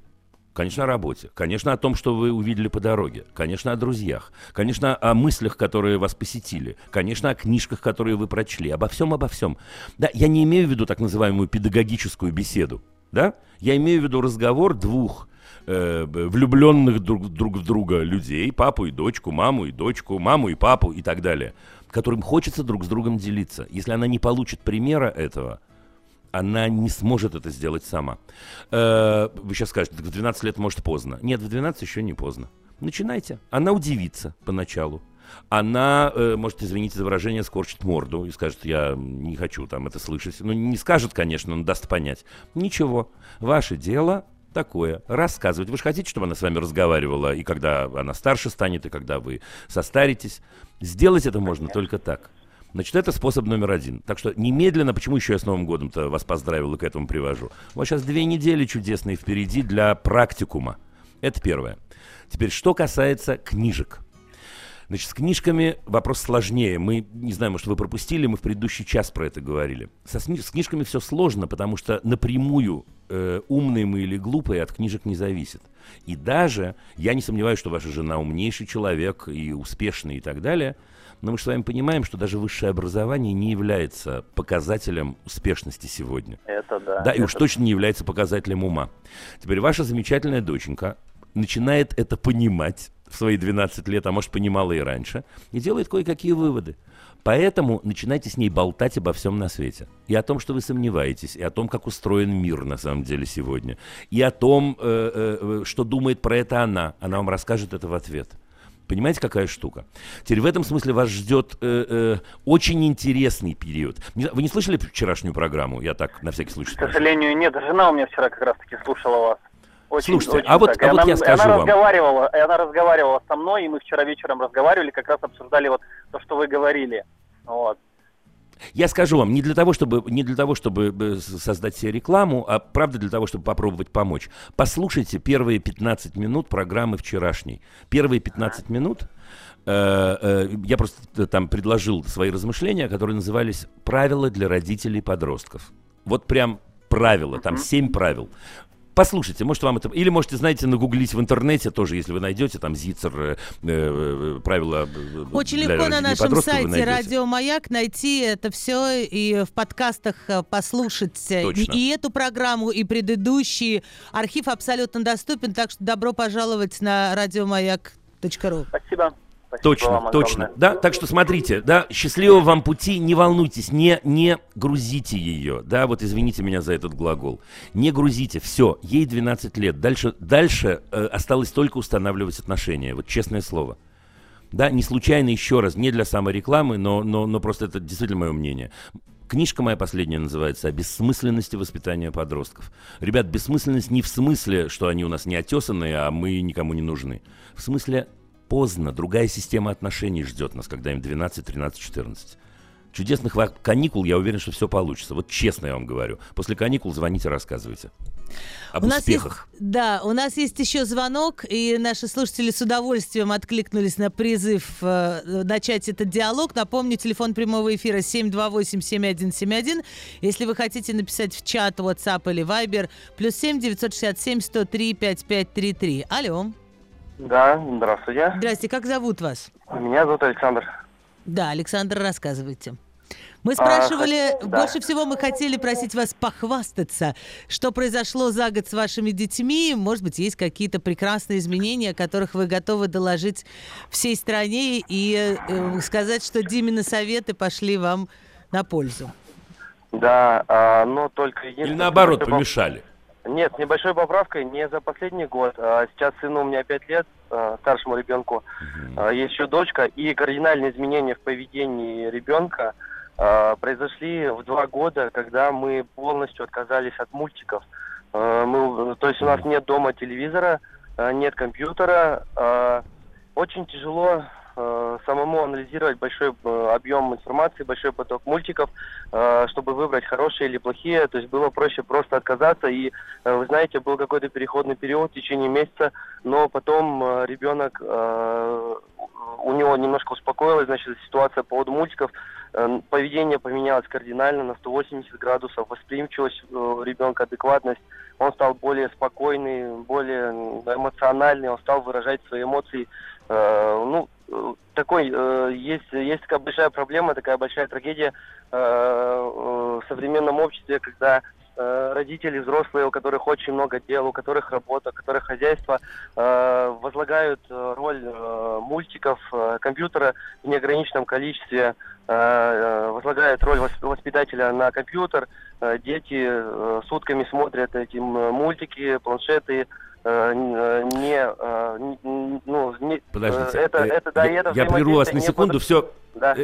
Конечно, о работе. Конечно, о том, что вы увидели по дороге. Конечно, о друзьях. Конечно, о мыслях, которые вас посетили. Конечно, о книжках, которые вы прочли. Обо всем, обо всем. Да, я не имею в виду так называемую педагогическую беседу. Да? Я имею в виду разговор двух э, влюбленных друг, друг в друга людей, папу и дочку, маму и дочку, маму и папу и так далее, которым хочется друг с другом делиться. Если она не получит примера этого, она не сможет это сделать сама. Э, Вы сейчас скажете, «Так в 12 лет может поздно. Нет, в 12 еще не поздно. Начинайте. Она удивится поначалу. Она, э, может, извините за выражение, скорчит морду и скажет, я не хочу там это слышать. Ну, не скажет, конечно, но даст понять. Ничего. Ваше дело такое. Рассказывать. Вы же хотите, чтобы она с вами разговаривала, и когда она старше станет, и когда вы состаритесь. Сделать это можно только так. Значит, это способ номер один. Так что немедленно, почему еще я с Новым годом-то вас поздравил и к этому привожу? Вас сейчас две недели чудесные впереди для практикума. Это первое. Теперь, что касается книжек. Значит, с книжками вопрос сложнее. Мы, не знаю, может, вы пропустили, мы в предыдущий час про это говорили. Со, с книжками все сложно, потому что напрямую э, умные мы или глупые от книжек не зависит. И даже, я не сомневаюсь, что ваша жена умнейший человек и успешный и так далее, но мы же с вами понимаем, что даже высшее образование не является показателем успешности сегодня. Это да. Да, и уж это точно не является показателем ума. Теперь ваша замечательная доченька начинает это понимать в свои 12 лет, а может понимала и раньше, и делает кое-какие выводы. Поэтому начинайте с ней болтать обо всем на свете. И о том, что вы сомневаетесь, и о том, как устроен мир на самом деле сегодня, и о том, э, э, э, что думает про это она. Она вам расскажет это в ответ. Понимаете, какая штука? Теперь в этом смысле вас ждет э, э, очень интересный период. Не Вы не слышали вчерашнюю программу? Я так на всякий случай К сожалению, нет. Жена у меня вчера как раз-таки слушала вас. Очень, Слушайте, очень а вот- так. И а вот она, я скажу она вам. разговаривала, и она разговаривала со мной, и мы вчера вечером разговаривали, как раз обсуждали вот то, что вы говорили. Вот. Я скажу вам, не для того, чтобы, не для того, чтобы э, создать себе рекламу, а правда для того, чтобы попробовать помочь. Послушайте первые 15 минут программы вчерашней. Первые 15 минут э, э, я просто там предложил свои размышления, которые назывались «Правила для родителей подростков». Вот прям правила, там 7 правил. Послушайте, может вам это... Или можете, знаете, нагуглить в интернете тоже, если вы найдете там Зицер, э, э, правила э, Очень для легко на нашем сайте. Радио Маяк найти это все и в подкастах э, послушать э, Точно. и эту программу, и предыдущие. Архив абсолютно доступен, так что добро пожаловать на радиомаяк.ру. Спасибо. Спасибо Точно, вам точно. Да, так что смотрите, да, счастливого вам пути, не волнуйтесь, не, не грузите ее, да, вот извините меня за этот глагол. Не грузите, все, ей 12 лет, дальше, дальше э, осталось только устанавливать отношения, вот честное слово. Да, не случайно еще раз, не для саморекламы, но, но, но просто это действительно мое мнение. Книжка моя последняя называется «О бессмысленности воспитания подростков». Ребят, бессмысленность не в смысле, что они у нас не отесанные, а мы никому не нужны. В смысле поздно, другая система отношений ждет нас, когда им 12, 13, 14. Чудесных каникул, я уверен, что все получится. Вот честно я вам говорю. После каникул звоните, рассказывайте. Об у нас успехах. Есть, да, у нас есть еще звонок, и наши слушатели с удовольствием откликнулись на призыв э, начать этот диалог. Напомню, телефон прямого эфира 728-7171. Если вы хотите написать в чат WhatsApp или Viber, плюс 7 967 103 5533. Алло. Да, здравствуйте. Здрасте, как зовут вас? Меня зовут Александр. Да, Александр, рассказывайте. Мы А, спрашивали, хот- да. больше всего мы хотели просить вас похвастаться, что произошло за год с вашими детьми. Может быть, есть какие-то прекрасные изменения, о которых вы готовы доложить всей стране и э, сказать, что Димины советы пошли вам на пользу. Да, а, но только Или наоборот, помешали. Нет, с небольшой поправкой, не за последний год. А сейчас сыну у меня 5 лет, а, старшему ребенку. А, Есть еще дочка, и кардинальные изменения в поведении ребенка произошли в два года, когда мы полностью отказались от мультиков. Мы, то есть у нас нет дома телевизора, нет компьютера. Очень тяжело самому анализировать большой э, объем информации, большой поток мультиков, э, чтобы выбрать хорошие или плохие. То есть было проще просто отказаться. И, э, вы знаете, был какой-то переходный период в течение месяца, но потом э, ребенок, э, у него немножко успокоилась, значит, ситуация по поводу мультиков. Э, поведение поменялось кардинально на 180 градусов, восприимчивость э, ребенка, адекватность. Он стал более спокойный, более эмоциональный, он стал выражать свои эмоции. Э, ну, такой, э, есть, есть такая большая проблема, такая большая трагедия э, в современном обществе, когда родители взрослые, у которых очень много дел, у которых работа, у которых хозяйство, возлагают роль мультиков, компьютера в неограниченном количестве, возлагают роль вос- воспитателя на компьютер. Дети сутками смотрят эти мультики, планшеты, не, э, н- н- ну, не- Подождите. э, это, э, это, да, я, это я прерву вас на не секунду. под- Все, Да.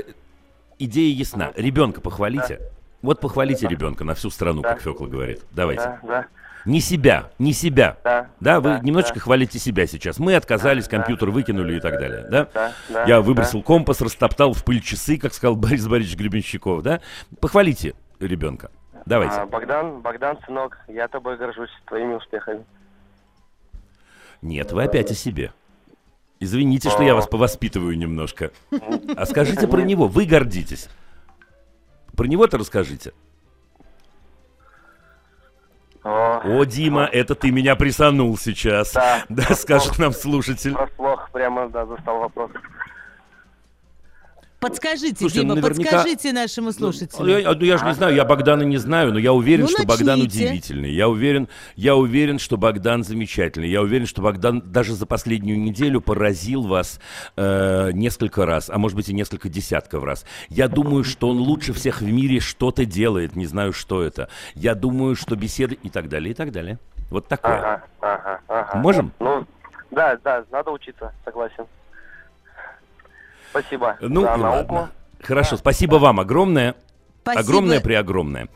идея ясна. Ребенка похвалите. Вот похвалите ребенка на всю страну, Да. как Фекла говорит. Давайте. Да, да, Не себя, не себя. да. Да, вы да, немножечко да. хвалите себя сейчас. Мы отказались, Да, компьютер выкинули и так далее, да? Да, да, Я да. выбросил компас, растоптал в пыль часы, как сказал Борис Борисович Гребенщиков, да? Похвалите ребенка. Давайте. А, Богдан, Богдан, сынок, я тобой горжусь, твоими успехами. Нет, вы опять о себе. Извините, что я вас повоспитываю немножко. А скажите про него. Вы гордитесь. Про него-то расскажите. О, Дима, это ты меня присанул сейчас. Да. Да, скажет нам слушатель. врасплох прямо, да, застал вопрос. Подскажите, Слушайте, Дима, наверняка- подскажите нашему Ну, слушателю. Я, ну, я же не знаю, я Богдана не знаю, но я уверен, Ну, что Богдан начните. удивительный. Я уверен, я уверен, что Богдан замечательный. Я уверен, что Богдан даже за последнюю неделю поразил вас э, несколько раз, а может быть и несколько десятков раз. Я думаю, что он лучше всех в мире что-то делает, не знаю, что это. Я думаю, что беседы и так далее, и так далее. Вот такое. Ага, ага, ага. Можем? Ну, да, да, надо учиться, согласен. Спасибо Ну за науку. ладно. Хорошо, спасибо вам огромное. Спасибо. Огромное преогромное.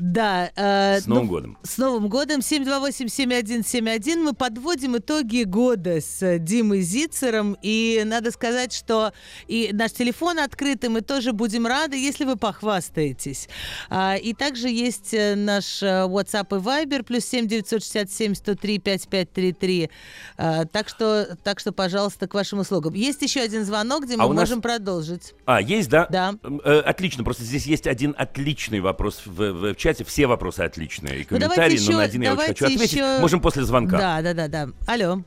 Да. э, С Новым ну, годом. С Новым годом. 728-7171. Мы подводим итоги года с Димой Зицером. И надо сказать, что и наш телефон открыт, и мы тоже будем рады, если вы похвастаетесь. А, и также есть э, наш э, WhatsApp и Viber, плюс 7 967 103 5533. А, так, что, так что, пожалуйста, к вашим услугам. Есть еще один звонок, где мы А нас- можем продолжить. А, есть, да? Да. Э, отлично, просто здесь есть один отличный вопрос в, в чате. Все вопросы отличные. И Ну, давайте комментарии, но еще- на один я очень давайте хочу ответить. еще- Можем после звонка. Да, да, да, да. Алло.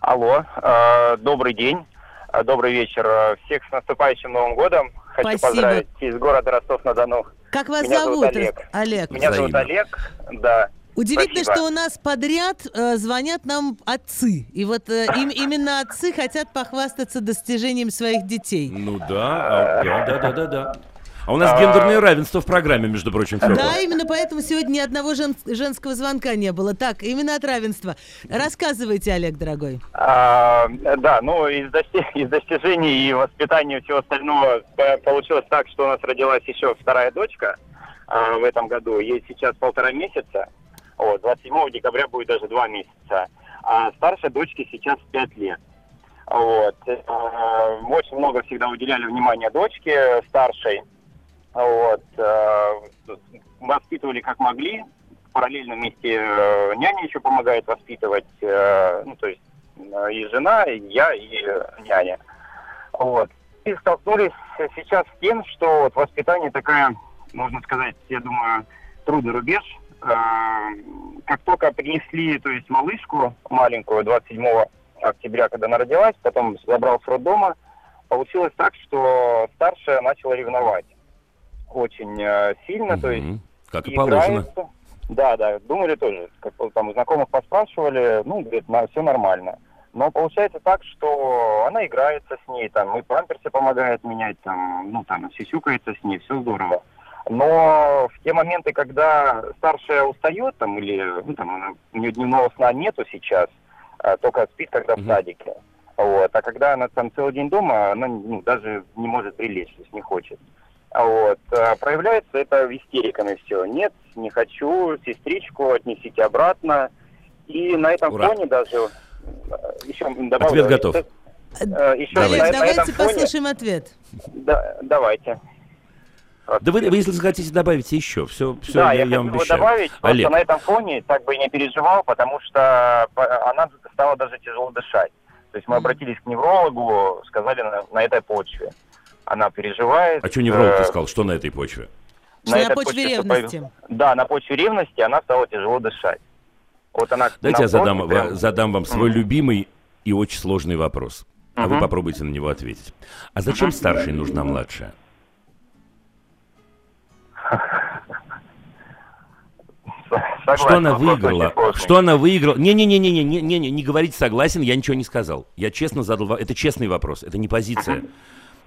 Алло, э, добрый день, э, добрый вечер. Э, Всех с наступающим Новым годом. Хочу Спасибо. поздравить из города Ростов-на-Дону. Как вас Меня зовут? зовут Олег. Олег. Меня зовут Взаимно. Олег, да. Удивительно, Спасибо. что у нас подряд э, звонят нам отцы. И вот э, им- именно отцы хотят похвастаться достижением своих детей. Ну да, а, да, да, да, да, да. А у нас гендерное равенство в программе, между прочим, Фёкла. Да, именно поэтому сегодня ни одного жен- женского звонка не было. Так, именно от равенства. Рассказывайте, Олег, дорогой. А, да, ну из, дости- из достижений и воспитания и всего остального э, получилось так, что у нас родилась еще вторая дочка а, в этом году. Ей сейчас полтора месяца. Вот, 27 декабря будет даже два месяца. А старшей дочке сейчас пять лет. Вот. э, Мы очень много всегда уделяли внимания дочке старшей. Вот. э, Воспитывали как могли. Параллельно вместе э, няня еще помогает воспитывать. э, Ну, то есть и жена, и я, и няня. Вот. И столкнулись сейчас с тем, что вот воспитание такая, можно сказать, я думаю, трудный рубеж. Как только принесли, то есть малышку маленькую 27 октября, когда она родилась, потом забрал с роддома, получилось так, что старшая начала ревновать очень э, сильно, то есть. Как и положено. играется. Да, да, думали тоже, как там у знакомых поспрашивали, ну, говорит, на, все нормально. Но получается так, что она играется с ней, там, и памперсы помогает менять, там, ну, там, сисюкается с ней, все здорово. Но в те моменты, когда старшая устает, там, или, ну, там, она- у нее дневного сна нету сейчас, а только спит, когда в садике. Вот. А когда она там целый день дома, она ну, даже не может прилечь, то есть не хочет. А Вот. А проявляется это истериками все. Нет, не хочу, сестричку отнесите обратно. И на этом Ура. фоне даже э, еще добавлю... Ответ готов. э, еще Давайте. На, на давайте фоне- послушаем ответ. Да, давайте. Да вы, вы, если захотите, добавить еще. Все, все да, я, я, вам обещаю. добавить, просто Олег. на этом фоне так бы и не переживал, потому что она стала даже тяжело дышать. То есть мы обратились к неврологу, сказали на, на этой почве. Она переживает. А что невролог э, сказал? Что на этой почве? Что на этой почве что ревности. появ- Да, на почве ревности она стала тяжело дышать. Вот она. Дайте я на задам, прям- задам вам свой Мгм. любимый и очень сложный вопрос. А вы попробуйте на него ответить. А зачем старшей нужна младшая? Согласен, Что она выиграла? Что она выиграла? Не-не-не-не-не, не, не, не говорите согласен, я ничего не сказал. Я честно задал Это честный вопрос, это не позиция.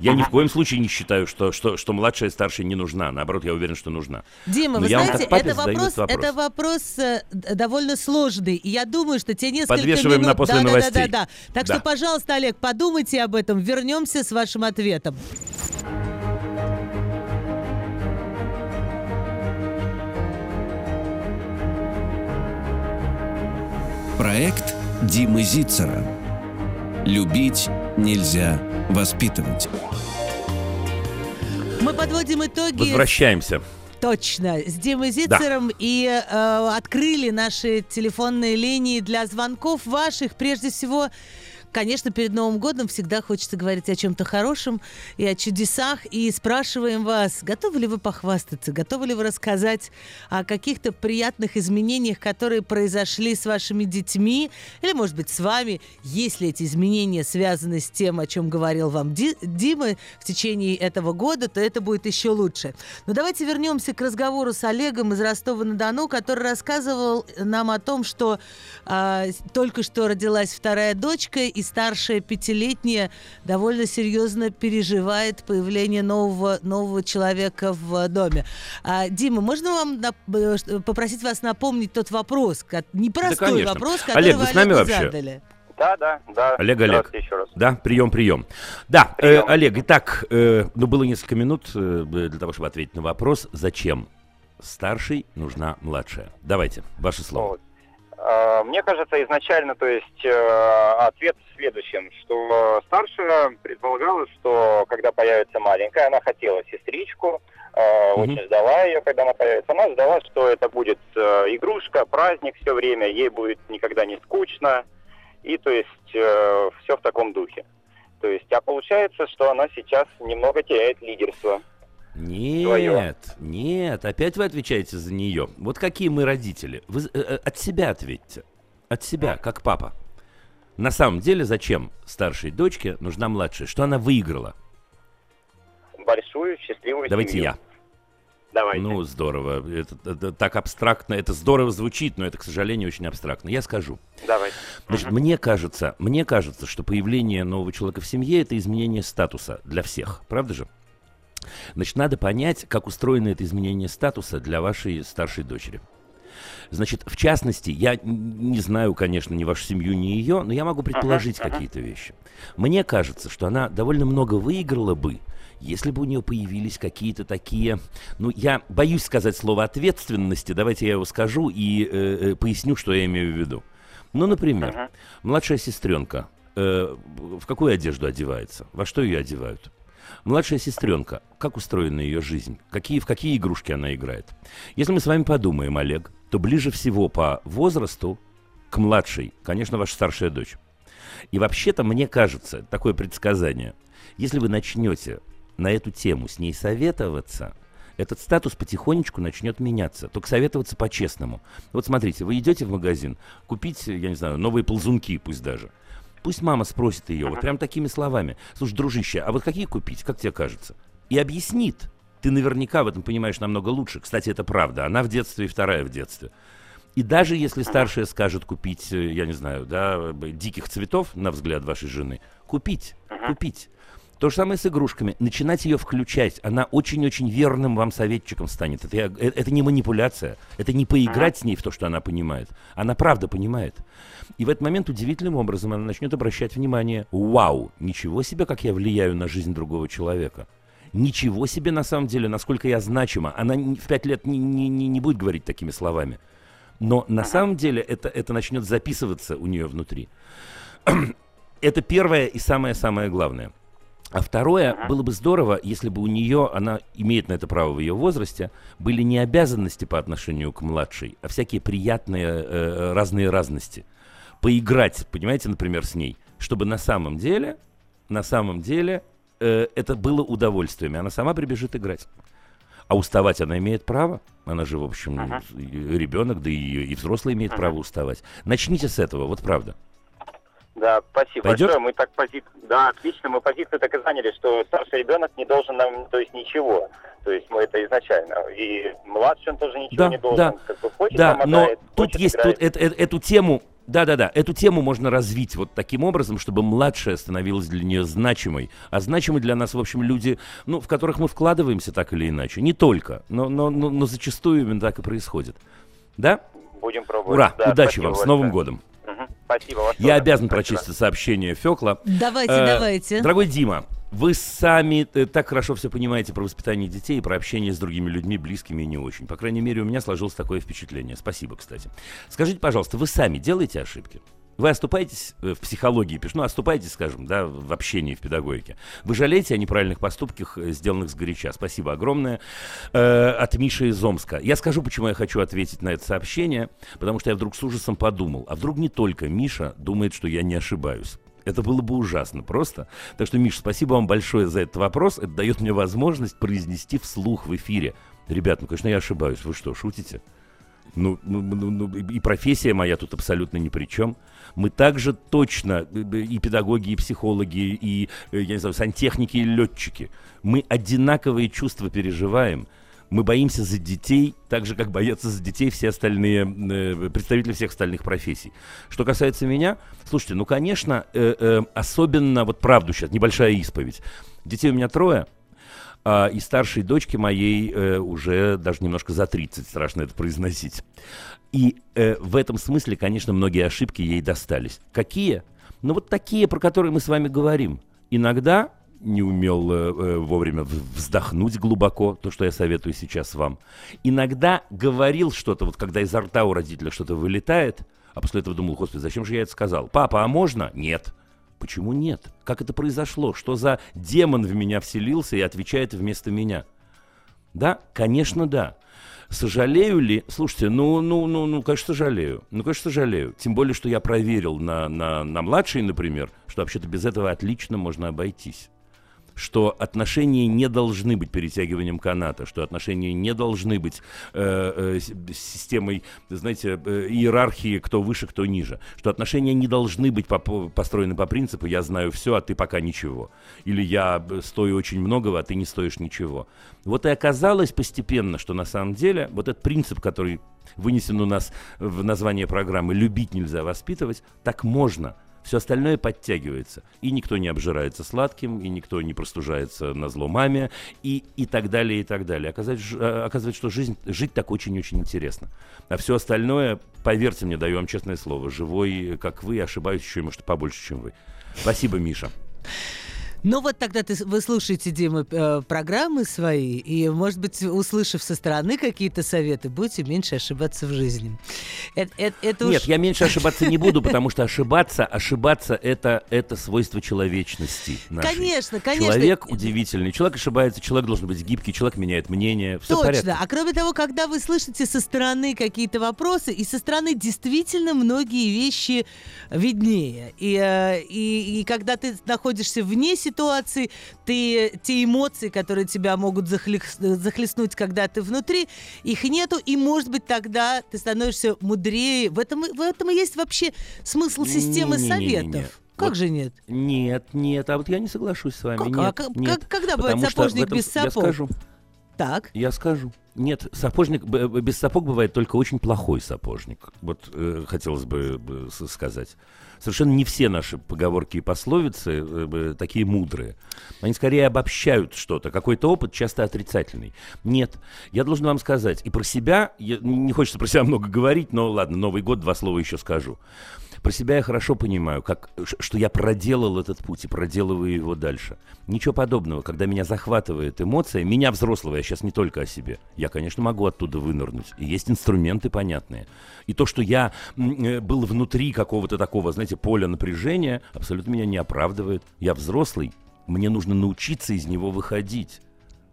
Я ни в коем случае не считаю, что, что, что младшая и старшая не нужна. Наоборот, я уверен, что нужна. Дима, Но вы знаете, это вопрос, вопрос. это вопрос довольно сложный. И я думаю, что те несколько Подвешиваем минут... на после да, новостей. Да, да, да, да. Так Да. что, пожалуйста, Олег, подумайте об этом. Вернемся с вашим ответом. Проект Димы Зицера. Любить нельзя воспитывать. Мы подводим итоги. Возвращаемся. Точно, с Димой Зицером и э, открыли наши телефонные линии для звонков ваших. Прежде всего, конечно, перед Новым годом всегда хочется говорить о чем-то хорошем и о чудесах. И спрашиваем вас, готовы ли вы похвастаться, готовы ли вы рассказать о каких-то приятных изменениях, которые произошли с вашими детьми или, может быть, с вами, если эти изменения связаны с тем, о чем говорил вам Ди- Дима в течение этого года, то это будет еще лучше. Но давайте вернемся к разговору с Олегом из Ростова-на-Дону, который рассказывал нам о том, что а, только что родилась вторая дочка, и старшая пятилетняя довольно серьезно переживает появление нового, нового человека в доме. А, Дима, можно вам нап- э, попросить вас напомнить тот вопрос, непростой конечно. вопрос, который Олег, вы с нами Олегу вообще? задали? Да, да, да. Олег, Олег. Еще раз. Да, прием, прием. Да, э, Прием. Олег, итак, э, ну было несколько минут э, для того, чтобы ответить на вопрос, зачем старшей нужна младшая. Давайте, ваше слово. Вот. А, Мне кажется, изначально, то есть э, ответ в следующем, что старшая предполагала, что когда появится маленькая, она хотела сестричку, э, Мгм. очень ждала ее, когда она появится. Она ждала, что это будет э, игрушка, праздник все время, ей будет никогда не скучно, и то есть все в таком духе. То есть, а получается, что она сейчас немного теряет лидерство. Нет, Твоё. нет, опять вы отвечаете за нее. Вот какие мы родители. Вы э, э, от себя ответьте. От себя, как папа. На самом деле, зачем старшей дочке нужна младшая? Что она выиграла? Большую, счастливую Давайте семью. я. Давайте. Ну, здорово. Это, это так абстрактно, это здорово звучит, но это, к сожалению, очень абстрактно. Я скажу. Давайте. Значит, мне кажется, мне кажется, что появление нового человека в семье это изменение статуса для всех, правда же? Значит, надо понять, как устроено это изменение статуса для вашей старшей дочери. Значит, в частности, я не знаю, конечно, ни вашу семью, ни ее, но я могу предположить ага. какие-то вещи. Мне кажется, что она довольно много выиграла бы, если бы у нее появились какие-то такие, ну, я боюсь сказать слово ответственности, давайте я его скажу и э, э, поясню, что я имею в виду. Ну, например, Ага. младшая сестренка э, в какую одежду одевается? Во что ее одевают? Младшая сестренка, как устроена ее жизнь? Какие, в какие игрушки она играет? Если мы с вами подумаем, Олег, то ближе всего по возрасту к младшей, конечно, ваша старшая дочь. И вообще-то, мне кажется, такое предсказание, если вы начнете на эту тему с ней советоваться, этот статус потихонечку начнет меняться. Только советоваться по-честному. Вот смотрите, вы идете в магазин купить, я не знаю, новые ползунки пусть даже. Пусть мама спросит ее вот прям такими словами. Слушай, дружище, а вот какие купить, как тебе кажется? И объяснит. Ты наверняка в этом понимаешь намного лучше. Кстати, это правда. Она в детстве и вторая в детстве. И даже если старшая скажет купить, э, я не знаю, да, диких цветов, на взгляд вашей жены, купить, купить. То же самое с игрушками. Начинать ее включать. Она очень-очень верным вам советчиком станет. Это, э- это не манипуляция. Это не поиграть с ней в то, что она понимает. Она правда понимает. И в этот момент удивительным образом она начнет обращать внимание. Вау, ничего себе, как я влияю на жизнь другого человека. Ничего себе на самом деле, насколько я значима. Она в пять лет не, не- не- не будет говорить такими словами. Но на самом деле это, это начнет записываться у нее внутри. это первое и самое-самое главное. А второе, было бы здорово, если бы у нее, она имеет на это право в ее возрасте, были не обязанности по отношению к младшей, а всякие приятные э, разные разности. Поиграть, понимаете, например, с ней, чтобы на самом деле, на самом деле э, это было удовольствием, и она сама прибежит играть. А уставать она имеет право. Она же, в общем, uh-huh. ребенок, да и, и взрослый имеет uh-huh. право уставать. Начните с этого, вот правда. Да, спасибо Пойдет? большое. Мы так пози... Да, отлично, мы позицию так и заняли, что старший ребенок не должен нам, то есть ничего. То есть мы это изначально. И младший он тоже ничего Да, не должен. да. Как бы хочет, Да, но помогает, тут хочет, есть играет. тут, э- э- эту тему. Да, да, да. Эту тему можно развить вот таким образом, чтобы младшая становилась для нее значимой. А значимы для нас, в общем, люди, ну, в которых мы вкладываемся так или иначе. Не только, но, но, но, но зачастую именно так и происходит. Да? Будем пробовать. Ура! Да, Удачи вам! С большое. Новым годом! Спасибо. вас Я тоже. обязан Спасибо. прочесть это сообщение Фекла. Давайте, Э, давайте. Дорогой Дима, вы сами э, так хорошо все понимаете про воспитание детей и про общение с другими людьми, близкими и не очень. По крайней мере, у меня сложилось такое впечатление. Спасибо, кстати. Скажите, пожалуйста, вы сами делаете ошибки? Вы оступаетесь э, в психологии, пиш- ну, оступаетесь, скажем, да, в общении, в педагогике. Вы жалеете о неправильных поступках, э, сделанных сгоряча. Спасибо огромное. Э, от Миши из Омска. Я скажу, почему я хочу ответить на это сообщение, потому что я вдруг с ужасом подумал, а вдруг не только Миша думает, что я не ошибаюсь. Это было бы ужасно просто. Так что, Миш, спасибо вам большое за этот вопрос. Это дает мне возможность произнести вслух в эфире. Ребят, ну, конечно, я ошибаюсь. Вы что, шутите? Ну, ну, ну, ну, и профессия моя тут абсолютно ни при чем. Мы также точно, э, и педагоги, и психологи, и, э, я не знаю, сантехники, и летчики, мы одинаковые чувства переживаем. Мы боимся за детей, так же, как боятся за детей все остальные, э, представители всех остальных профессий. Что касается меня, слушайте, ну, конечно, э, э, особенно, вот правду сейчас, небольшая исповедь. Детей у меня трое, а, и старшей дочке моей э, уже даже немножко за 30, страшно это произносить. И э, в этом смысле, конечно, многие ошибки ей достались. Какие? Ну вот такие, про которые мы с вами говорим. Иногда не умел э, э, вовремя вздохнуть глубоко, то, что я советую сейчас вам. Иногда говорил что-то, вот когда изо рта у родителя что-то вылетает, а после этого думал, господи, зачем же я это сказал? Папа, а можно? Нет. Почему нет? Как это произошло? Что за демон в меня вселился и отвечает вместо меня? Да, конечно, да. Сожалею ли? Слушайте, ну, ну, ну, ну, конечно, сожалею. Ну, конечно, сожалею. Тем более, что я проверил на, на, на младшей, например, что вообще-то без этого отлично можно обойтись. Что отношения не должны быть перетягиванием каната, что отношения не должны быть э, э, системой, знаете, э, иерархии, кто выше, кто ниже. Что отношения не должны быть по- построены по принципу «я знаю все, а ты пока ничего». Или «я э, стою очень многого, а ты не стоишь ничего». Вот и оказалось постепенно, что на самом деле вот этот принцип, который вынесен у нас в название программы «любить нельзя воспитывать», так можно – все остальное подтягивается. И никто не обжирается сладким, и никто не простужается на зло маме, и, и так далее, и так далее. Оказывается, э, оказывается, что жизнь, жить так очень-очень интересно. А все остальное, поверьте мне, даю вам честное слово, живой, как вы, ошибаюсь еще, может, побольше, чем вы. Спасибо, Миша. Ну вот тогда ты, вы слушаете, Дима, э, программы свои, и, может быть, услышав со стороны какие-то советы, будете меньше ошибаться в жизни. Это, это, это уж- Нет, я меньше ошибаться не буду, потому что ошибаться, ошибаться это, это свойство человечности. нашей. Конечно, конечно. Человек удивительный. Человек ошибается, человек должен быть гибкий, человек меняет мнение. Все Точно. А кроме того, когда вы слышите со стороны какие-то вопросы, и со стороны действительно многие вещи виднее. И, э, и, и когда ты находишься вне ситуации, ты те эмоции, которые тебя могут захлестнуть, когда ты внутри, их нету, и, может быть, тогда ты становишься мудрее. В этом, в этом и есть вообще смысл системы Не-не-не-не-не. советов. Как Вот же нет? Нет, нет, а вот я не соглашусь с вами. Как- нет, а как- нет. как- когда бывает что сапожник этом- без Я сапог? скажу, Так. я скажу. Нет, сапожник без сапог бывает только очень плохой сапожник. Вот э, хотелось бы э, сказать. Совершенно не все наши поговорки и пословицы э, такие мудрые. Они скорее обобщают что-то, какой-то опыт, часто отрицательный. Нет, я должен вам сказать, и про себя, я- не хочется про себя много говорить, но ладно, Новый год, два слова еще скажу. Про себя я хорошо понимаю, как, что я проделал этот путь и проделываю его дальше. Ничего подобного, когда меня захватывает эмоция, меня взрослого, я сейчас не только о себе, я конечно, могу оттуда вынырнуть. И есть инструменты понятные. И то, что я э, был внутри какого-то такого, знаете, поля напряжения, абсолютно меня не оправдывает. Я взрослый, мне нужно научиться из него выходить.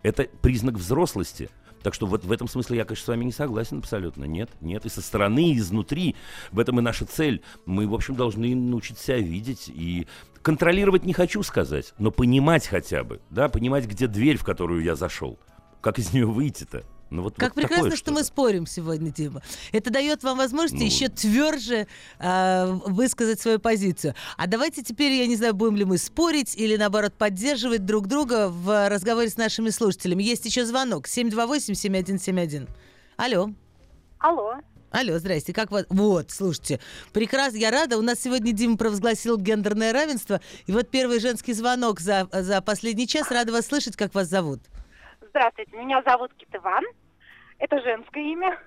Это признак взрослости. Так что вот в этом смысле я, конечно, с вами не согласен абсолютно. Нет, нет. И со стороны, и изнутри. В этом и наша цель. Мы, в общем, должны научиться себя видеть. И контролировать не хочу сказать, но понимать хотя бы. Да, понимать, где дверь, в которую я зашел. Как из нее выйти-то. Ну, вот, как вот прекрасно, что мы спорим сегодня, Дима. Это дает вам возможность ну, еще тверже э, высказать свою позицию. А давайте теперь, я не знаю, будем ли мы спорить или, наоборот, поддерживать друг друга в разговоре с нашими слушателями. Есть еще звонок. 728-7171. Алло. Алло. Алло, здрасте, как вас... Вот, слушайте, прекрасно, я рада. У нас сегодня Дима провозгласил гендерное равенство. И вот первый женский звонок за, за последний час. Рада вас слышать, как вас зовут. Здравствуйте, меня зовут Китыван. Это женское имя.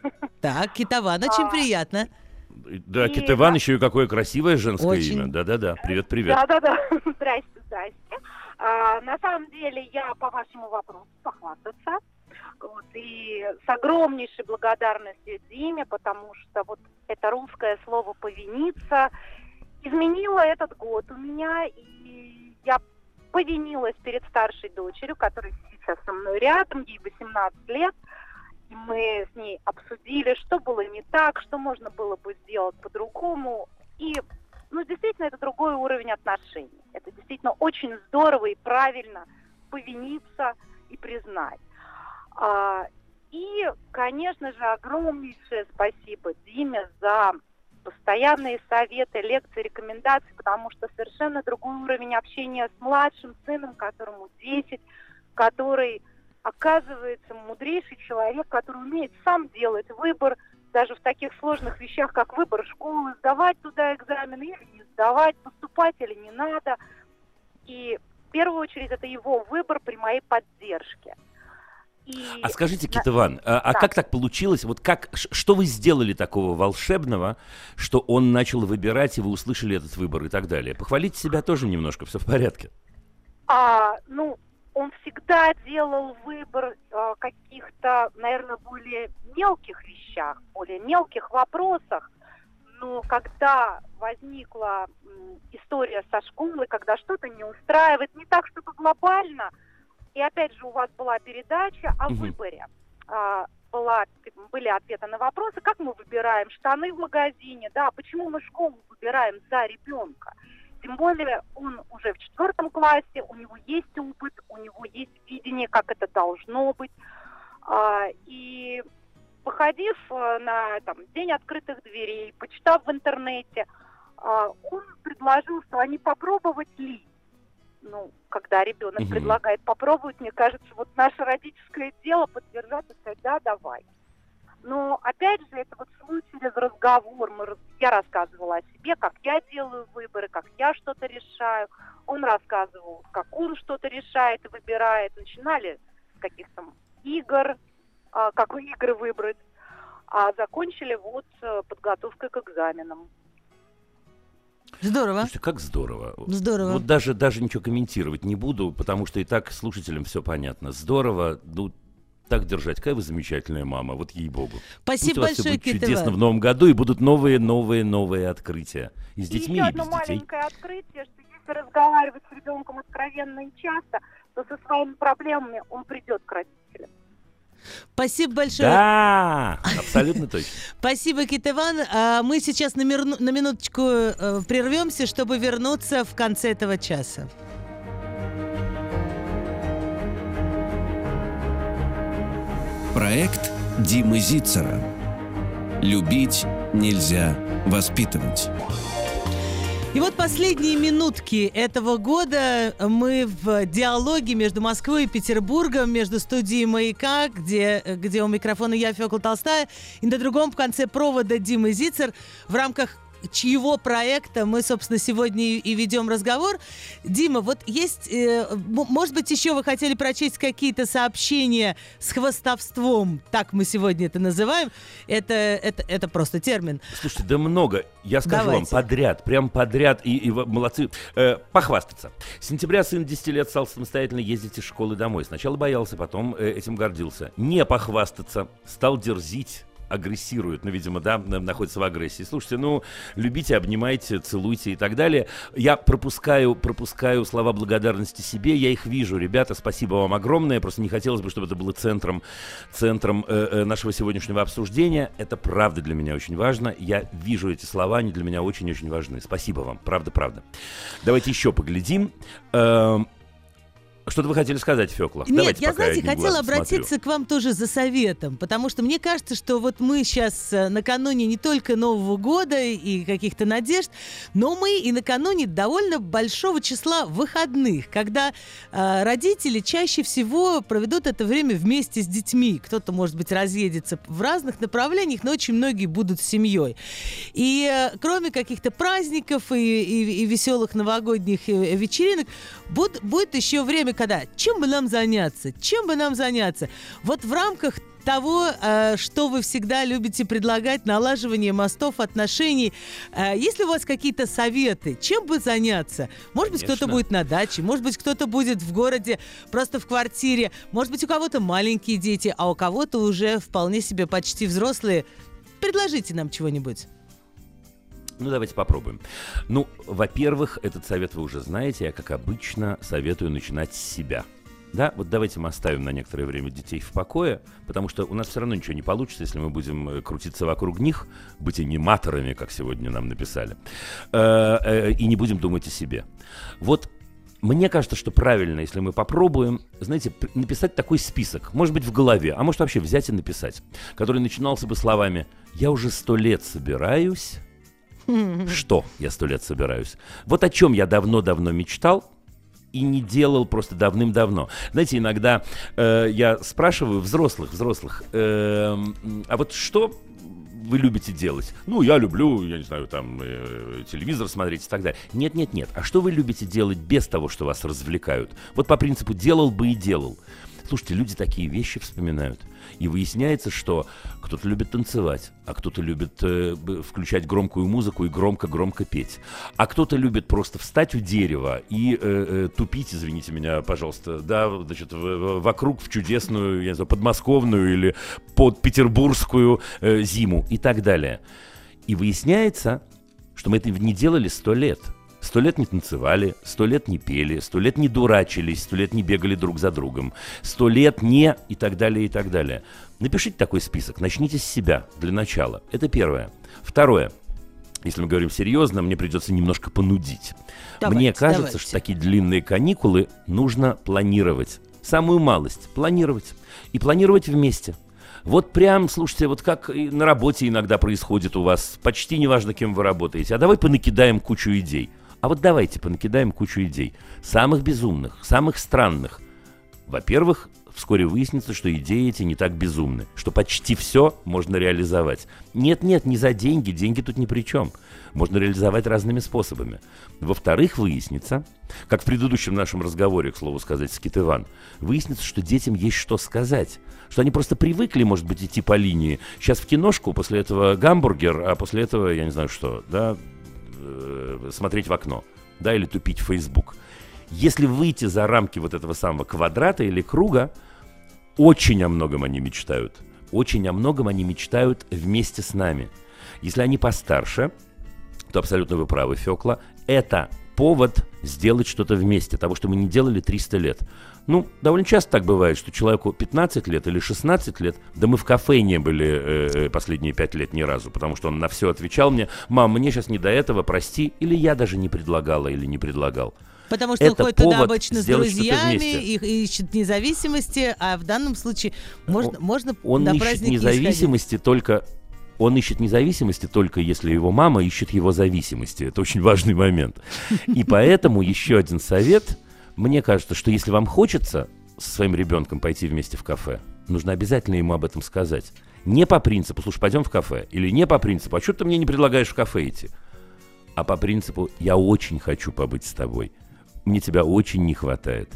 Так, Китован, очень а, приятно. Да, и, Китован еще и какое красивое женское очень... имя. Да-да-да, привет-привет. Да-да-да, здрасте, здрасте. А, на самом деле я по вашему вопросу похвастаться. Вот, и с огромнейшей благодарностью Диме, потому что вот это русское слово «повиниться» изменило этот год у меня, и я повинилась перед старшей дочерью, которая сейчас со мной рядом, ей 18 лет, и мы с ней обсудили, что было не так, что можно было бы сделать по-другому. И, ну, действительно, это другой уровень отношений. Это действительно очень здорово и правильно повиниться и признать. А, и, конечно же, огромнейшее спасибо Диме за постоянные советы, лекции, рекомендации, потому что совершенно другой уровень общения с младшим сыном, которому 10, который оказывается мудрейший человек, который умеет сам делать выбор даже в таких сложных вещах, как выбор школы, сдавать туда экзамены или не сдавать, поступать или не надо. И в первую очередь это его выбор при моей поддержке. И... А скажите, Кит Иван, а, а как так получилось? Вот как, что вы сделали такого волшебного, что он начал выбирать, и вы услышали этот выбор и так далее? Похвалите себя тоже немножко, все в порядке. А, ну, он всегда делал выбор э, каких-то, наверное, более мелких вещах, более мелких вопросах. Но когда возникла э, история со школой, когда что-то не устраивает, не так, чтобы глобально, и опять же у вас была передача о угу. выборе. Э, была, были ответы на вопросы, как мы выбираем штаны в магазине, да, почему мы школу выбираем за ребенка. Тем более он уже в четвертом классе, у него есть опыт, у него есть видение, как это должно быть. А, и походив э, на там, День открытых дверей, почитав в интернете, а, он предложил, что они попробовать ли. Ну, когда ребенок угу. предлагает попробовать, мне кажется, вот наше родительское дело поддержать и сказать, да, давай. Но опять же, это вот свой через разговор. Мы, я рассказывала о себе, как я делаю выборы, как я что-то решаю. Он рассказывал, как он что-то решает и выбирает. Начинали с каких-то игр, а, как игры выбрать, а закончили вот подготовкой к экзаменам. Здорово. Слушайте, как здорово. Здорово. Вот даже, даже ничего комментировать не буду, потому что и так слушателям все понятно. Здорово. Ну, так держать. Какая вы замечательная мама, вот ей-богу. Спасибо Пусть большое, у вас все будет чудесно в новом году, и будут новые, новые, новые открытия. И с детьми, и, еще и без одно детей. маленькое открытие, что если разговаривать с ребенком откровенно и часто, то со своими проблемами он придет к родителям. Спасибо большое. Да, абсолютно точно. Спасибо, Кит Иван. А мы сейчас на, на минуточку э, прервемся, чтобы вернуться в конце этого часа. Проект Димы Зицера. Любить нельзя воспитывать. И вот последние минутки этого года мы в диалоге между Москвой и Петербургом, между студией «Маяка», где, где у микрофона я, Фёкла Толстая, и на другом конце провода Дима Зицер в рамках чьего проекта мы, собственно, сегодня и, ведем разговор. Дима, вот есть, э, может быть, еще вы хотели прочесть какие-то сообщения с хвостовством, так мы сегодня это называем. Это, это, это просто термин. Слушайте, да много. Я скажу Давайте. вам подряд, прям подряд, и, и молодцы. Э, похвастаться. С сентября сын 10 лет стал самостоятельно ездить из школы домой. Сначала боялся, потом э, этим гордился. Не похвастаться, стал дерзить агрессирует, ну, видимо, да, на- находится в агрессии. Слушайте, ну, любите, обнимайте, целуйте и так далее. Я пропускаю, пропускаю слова благодарности себе, я их вижу. Ребята, спасибо вам огромное, просто не хотелось бы, чтобы это было центром, центром э, э, нашего сегодняшнего обсуждения. Это правда для меня очень важно. Я вижу эти слова, они для меня очень-очень важны. Спасибо вам, правда-правда. Давайте еще поглядим. Что-то вы хотели сказать, Фекла? Нет, Давайте, я, знаете, одним хотела глазом смотрю. обратиться к вам тоже за советом, потому что мне кажется, что вот мы сейчас накануне не только Нового года и каких-то надежд, но мы и накануне довольно большого числа выходных, когда э, родители чаще всего проведут это время вместе с детьми. Кто-то, может быть, разъедется в разных направлениях, но очень многие будут с семьей. И э, кроме каких-то праздников и, и- и веселых новогодних э, вечеринок, буд- будет еще время, когда чем бы нам заняться, чем бы нам заняться. Вот в рамках того, э, что вы всегда любите предлагать, налаживание мостов, отношений. Э, Есть ли у вас какие-то советы? Чем бы заняться? Может быть, кто-то будет на даче, может быть, кто-то будет в городе, просто в квартире, может быть, у кого-то маленькие дети, а у кого-то уже вполне себе почти взрослые. Предложите нам чего-нибудь. Ну, давайте попробуем. Ну, во-первых, этот совет вы уже знаете. Я, как обычно, советую начинать с себя. Да, вот давайте мы оставим на некоторое время детей в покое, потому что у нас все равно ничего не получится, если мы будем э, крутиться вокруг них, быть аниматорами, как сегодня нам написали, э, э, и не будем думать о себе. Вот мне кажется, что правильно, если мы попробуем, знаете, написать такой список, может быть, в голове, а может вообще взять и написать, который начинался бы словами «Я уже сто лет собираюсь», что я сто лет собираюсь? Вот о чем я давно-давно мечтал и не делал просто давным-давно. Знаете, иногда э, я спрашиваю взрослых, взрослых, эм, а вот что вы любите делать? Ну, я люблю, я не знаю, там, э, телевизор смотреть и так далее. Нет, нет, нет. А что вы любите делать без того, что вас развлекают? Вот по принципу делал бы и делал. Слушайте, люди такие вещи вспоминают. И выясняется, что кто-то любит танцевать, а кто-то любит э, включать громкую музыку и громко-громко петь. А кто-то любит просто встать у дерева и э, э, тупить, извините меня, пожалуйста, да, значит, в- вокруг в чудесную, я не знаю, подмосковную или под петербургскую э, зиму и так далее. И выясняется, что мы это не делали сто лет. Сто лет не танцевали, сто лет не пели, сто лет не дурачились, сто лет не бегали друг за другом, сто лет не и так далее, и так далее. Напишите такой список, начните с себя для начала. Это первое. Второе. Если мы говорим серьезно, мне придется немножко понудить. Давайте, мне кажется, давайте. что такие длинные каникулы нужно планировать. Самую малость планировать. И планировать вместе. Вот прям, слушайте, вот как на работе иногда происходит у вас, почти неважно, кем вы работаете. А давай понакидаем кучу идей. А вот давайте понакидаем кучу идей. Самых безумных, самых странных. Во-первых, вскоре выяснится, что идеи эти не так безумны, что почти все можно реализовать. Нет-нет, не за деньги, деньги тут ни при чем. Можно реализовать разными способами. Во-вторых, выяснится, как в предыдущем нашем разговоре, к слову сказать, с Кит Иван, выяснится, что детям есть что сказать. Что они просто привыкли, может быть, идти по линии. Сейчас в киношку, после этого гамбургер, а после этого, я не знаю что, да, э, смотреть в окно, да, или тупить в Facebook. Если выйти за рамки вот этого самого квадрата или круга, очень о многом они мечтают. Очень о многом они мечтают вместе с нами. Если они постарше, то абсолютно вы правы, Фекла, это повод сделать что-то вместе, того, что мы не делали 300 лет. Ну, довольно часто так бывает, что человеку 15 лет или 16 лет, да мы в кафе не были э, э, последние 5 лет ни разу, потому что он на все отвечал мне, мам, мне сейчас не до этого, прости, или я даже не предлагала или не предлагал. Потому что он Это ходит туда обычно с друзьями, их ищет независимости, а в данном случае можно, можно Он на ищет праздник не сходить. независимости только... Он ищет независимости только если его мама ищет его зависимости. Это очень важный момент. И поэтому еще один совет. Мне кажется, что если вам хочется со своим ребенком пойти вместе в кафе, нужно обязательно ему об этом сказать. Не по принципу, слушай, пойдем в кафе. Или не по принципу, а что ты мне не предлагаешь в кафе идти? а по принципу «я очень хочу побыть с тобой», мне тебя очень не хватает.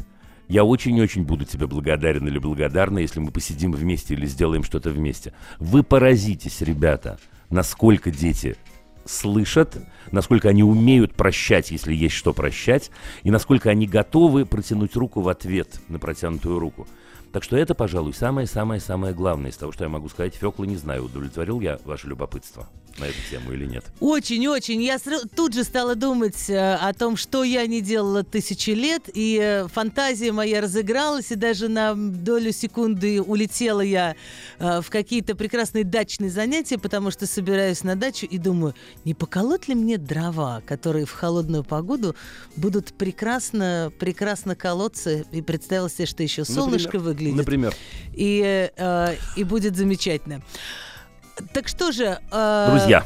Я очень-очень буду тебе благодарен или благодарна, если мы посидим вместе или сделаем что-то вместе. Вы поразитесь, ребята, насколько дети слышат, насколько они умеют прощать, если есть что прощать, и насколько они готовы протянуть руку в ответ на протянутую руку. Так что это, пожалуй, самое-самое-самое главное из того, что я могу сказать. Фёкла, не знаю, удовлетворил я ваше любопытство на эту тему или нет. Очень-очень. Я тут же стала думать э, о том, что я не делала тысячи лет, и э, фантазия моя разыгралась, и даже на долю секунды улетела я э, в какие-то прекрасные дачные занятия, потому что собираюсь на дачу и думаю, не поколоть ли мне дрова, которые в холодную погоду будут прекрасно, прекрасно колоться, и представила себе, что еще солнышко Например? выглядит. Например. И, э, и будет замечательно. Так что же... э, Друзья,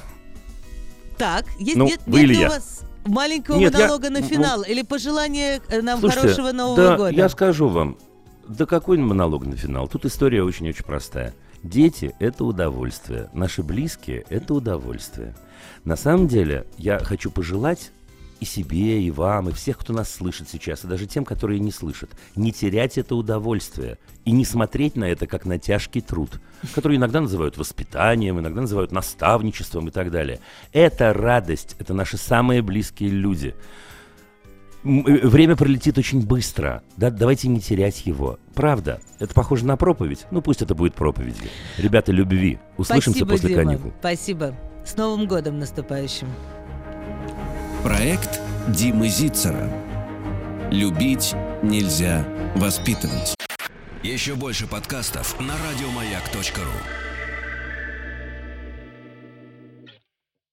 Так, есть, Ну, нет, вы нет или ли у я? вас маленького Нет, я- монолога на ну, финал? Или пожелание э, нам Слушайте, хорошего Нового да, года? я скажу вам, да какой монолог на финал? Тут история очень-очень простая. Дети – это удовольствие, наши близкие – это удовольствие. На самом деле, я хочу пожелать и себе, и вам, и всех, кто нас слышит сейчас, и даже тем, которые не слышат, не терять это удовольствие и не смотреть на это как на тяжкий труд, который иногда называют воспитанием, иногда называют наставничеством и так далее. Это радость, это наши самые близкие люди. Э, Время пролетит очень быстро. Да, давайте не терять его. Правда, это похоже на проповедь. Ну пусть это будет проповедью. Ребята, любви. Услышимся Спасибо, после Дима. каникул. Спасибо. С Новым годом наступающим. Проект Димы Зицера. Любить нельзя воспитывать. Еще больше подкастов на радиомаяк.ру.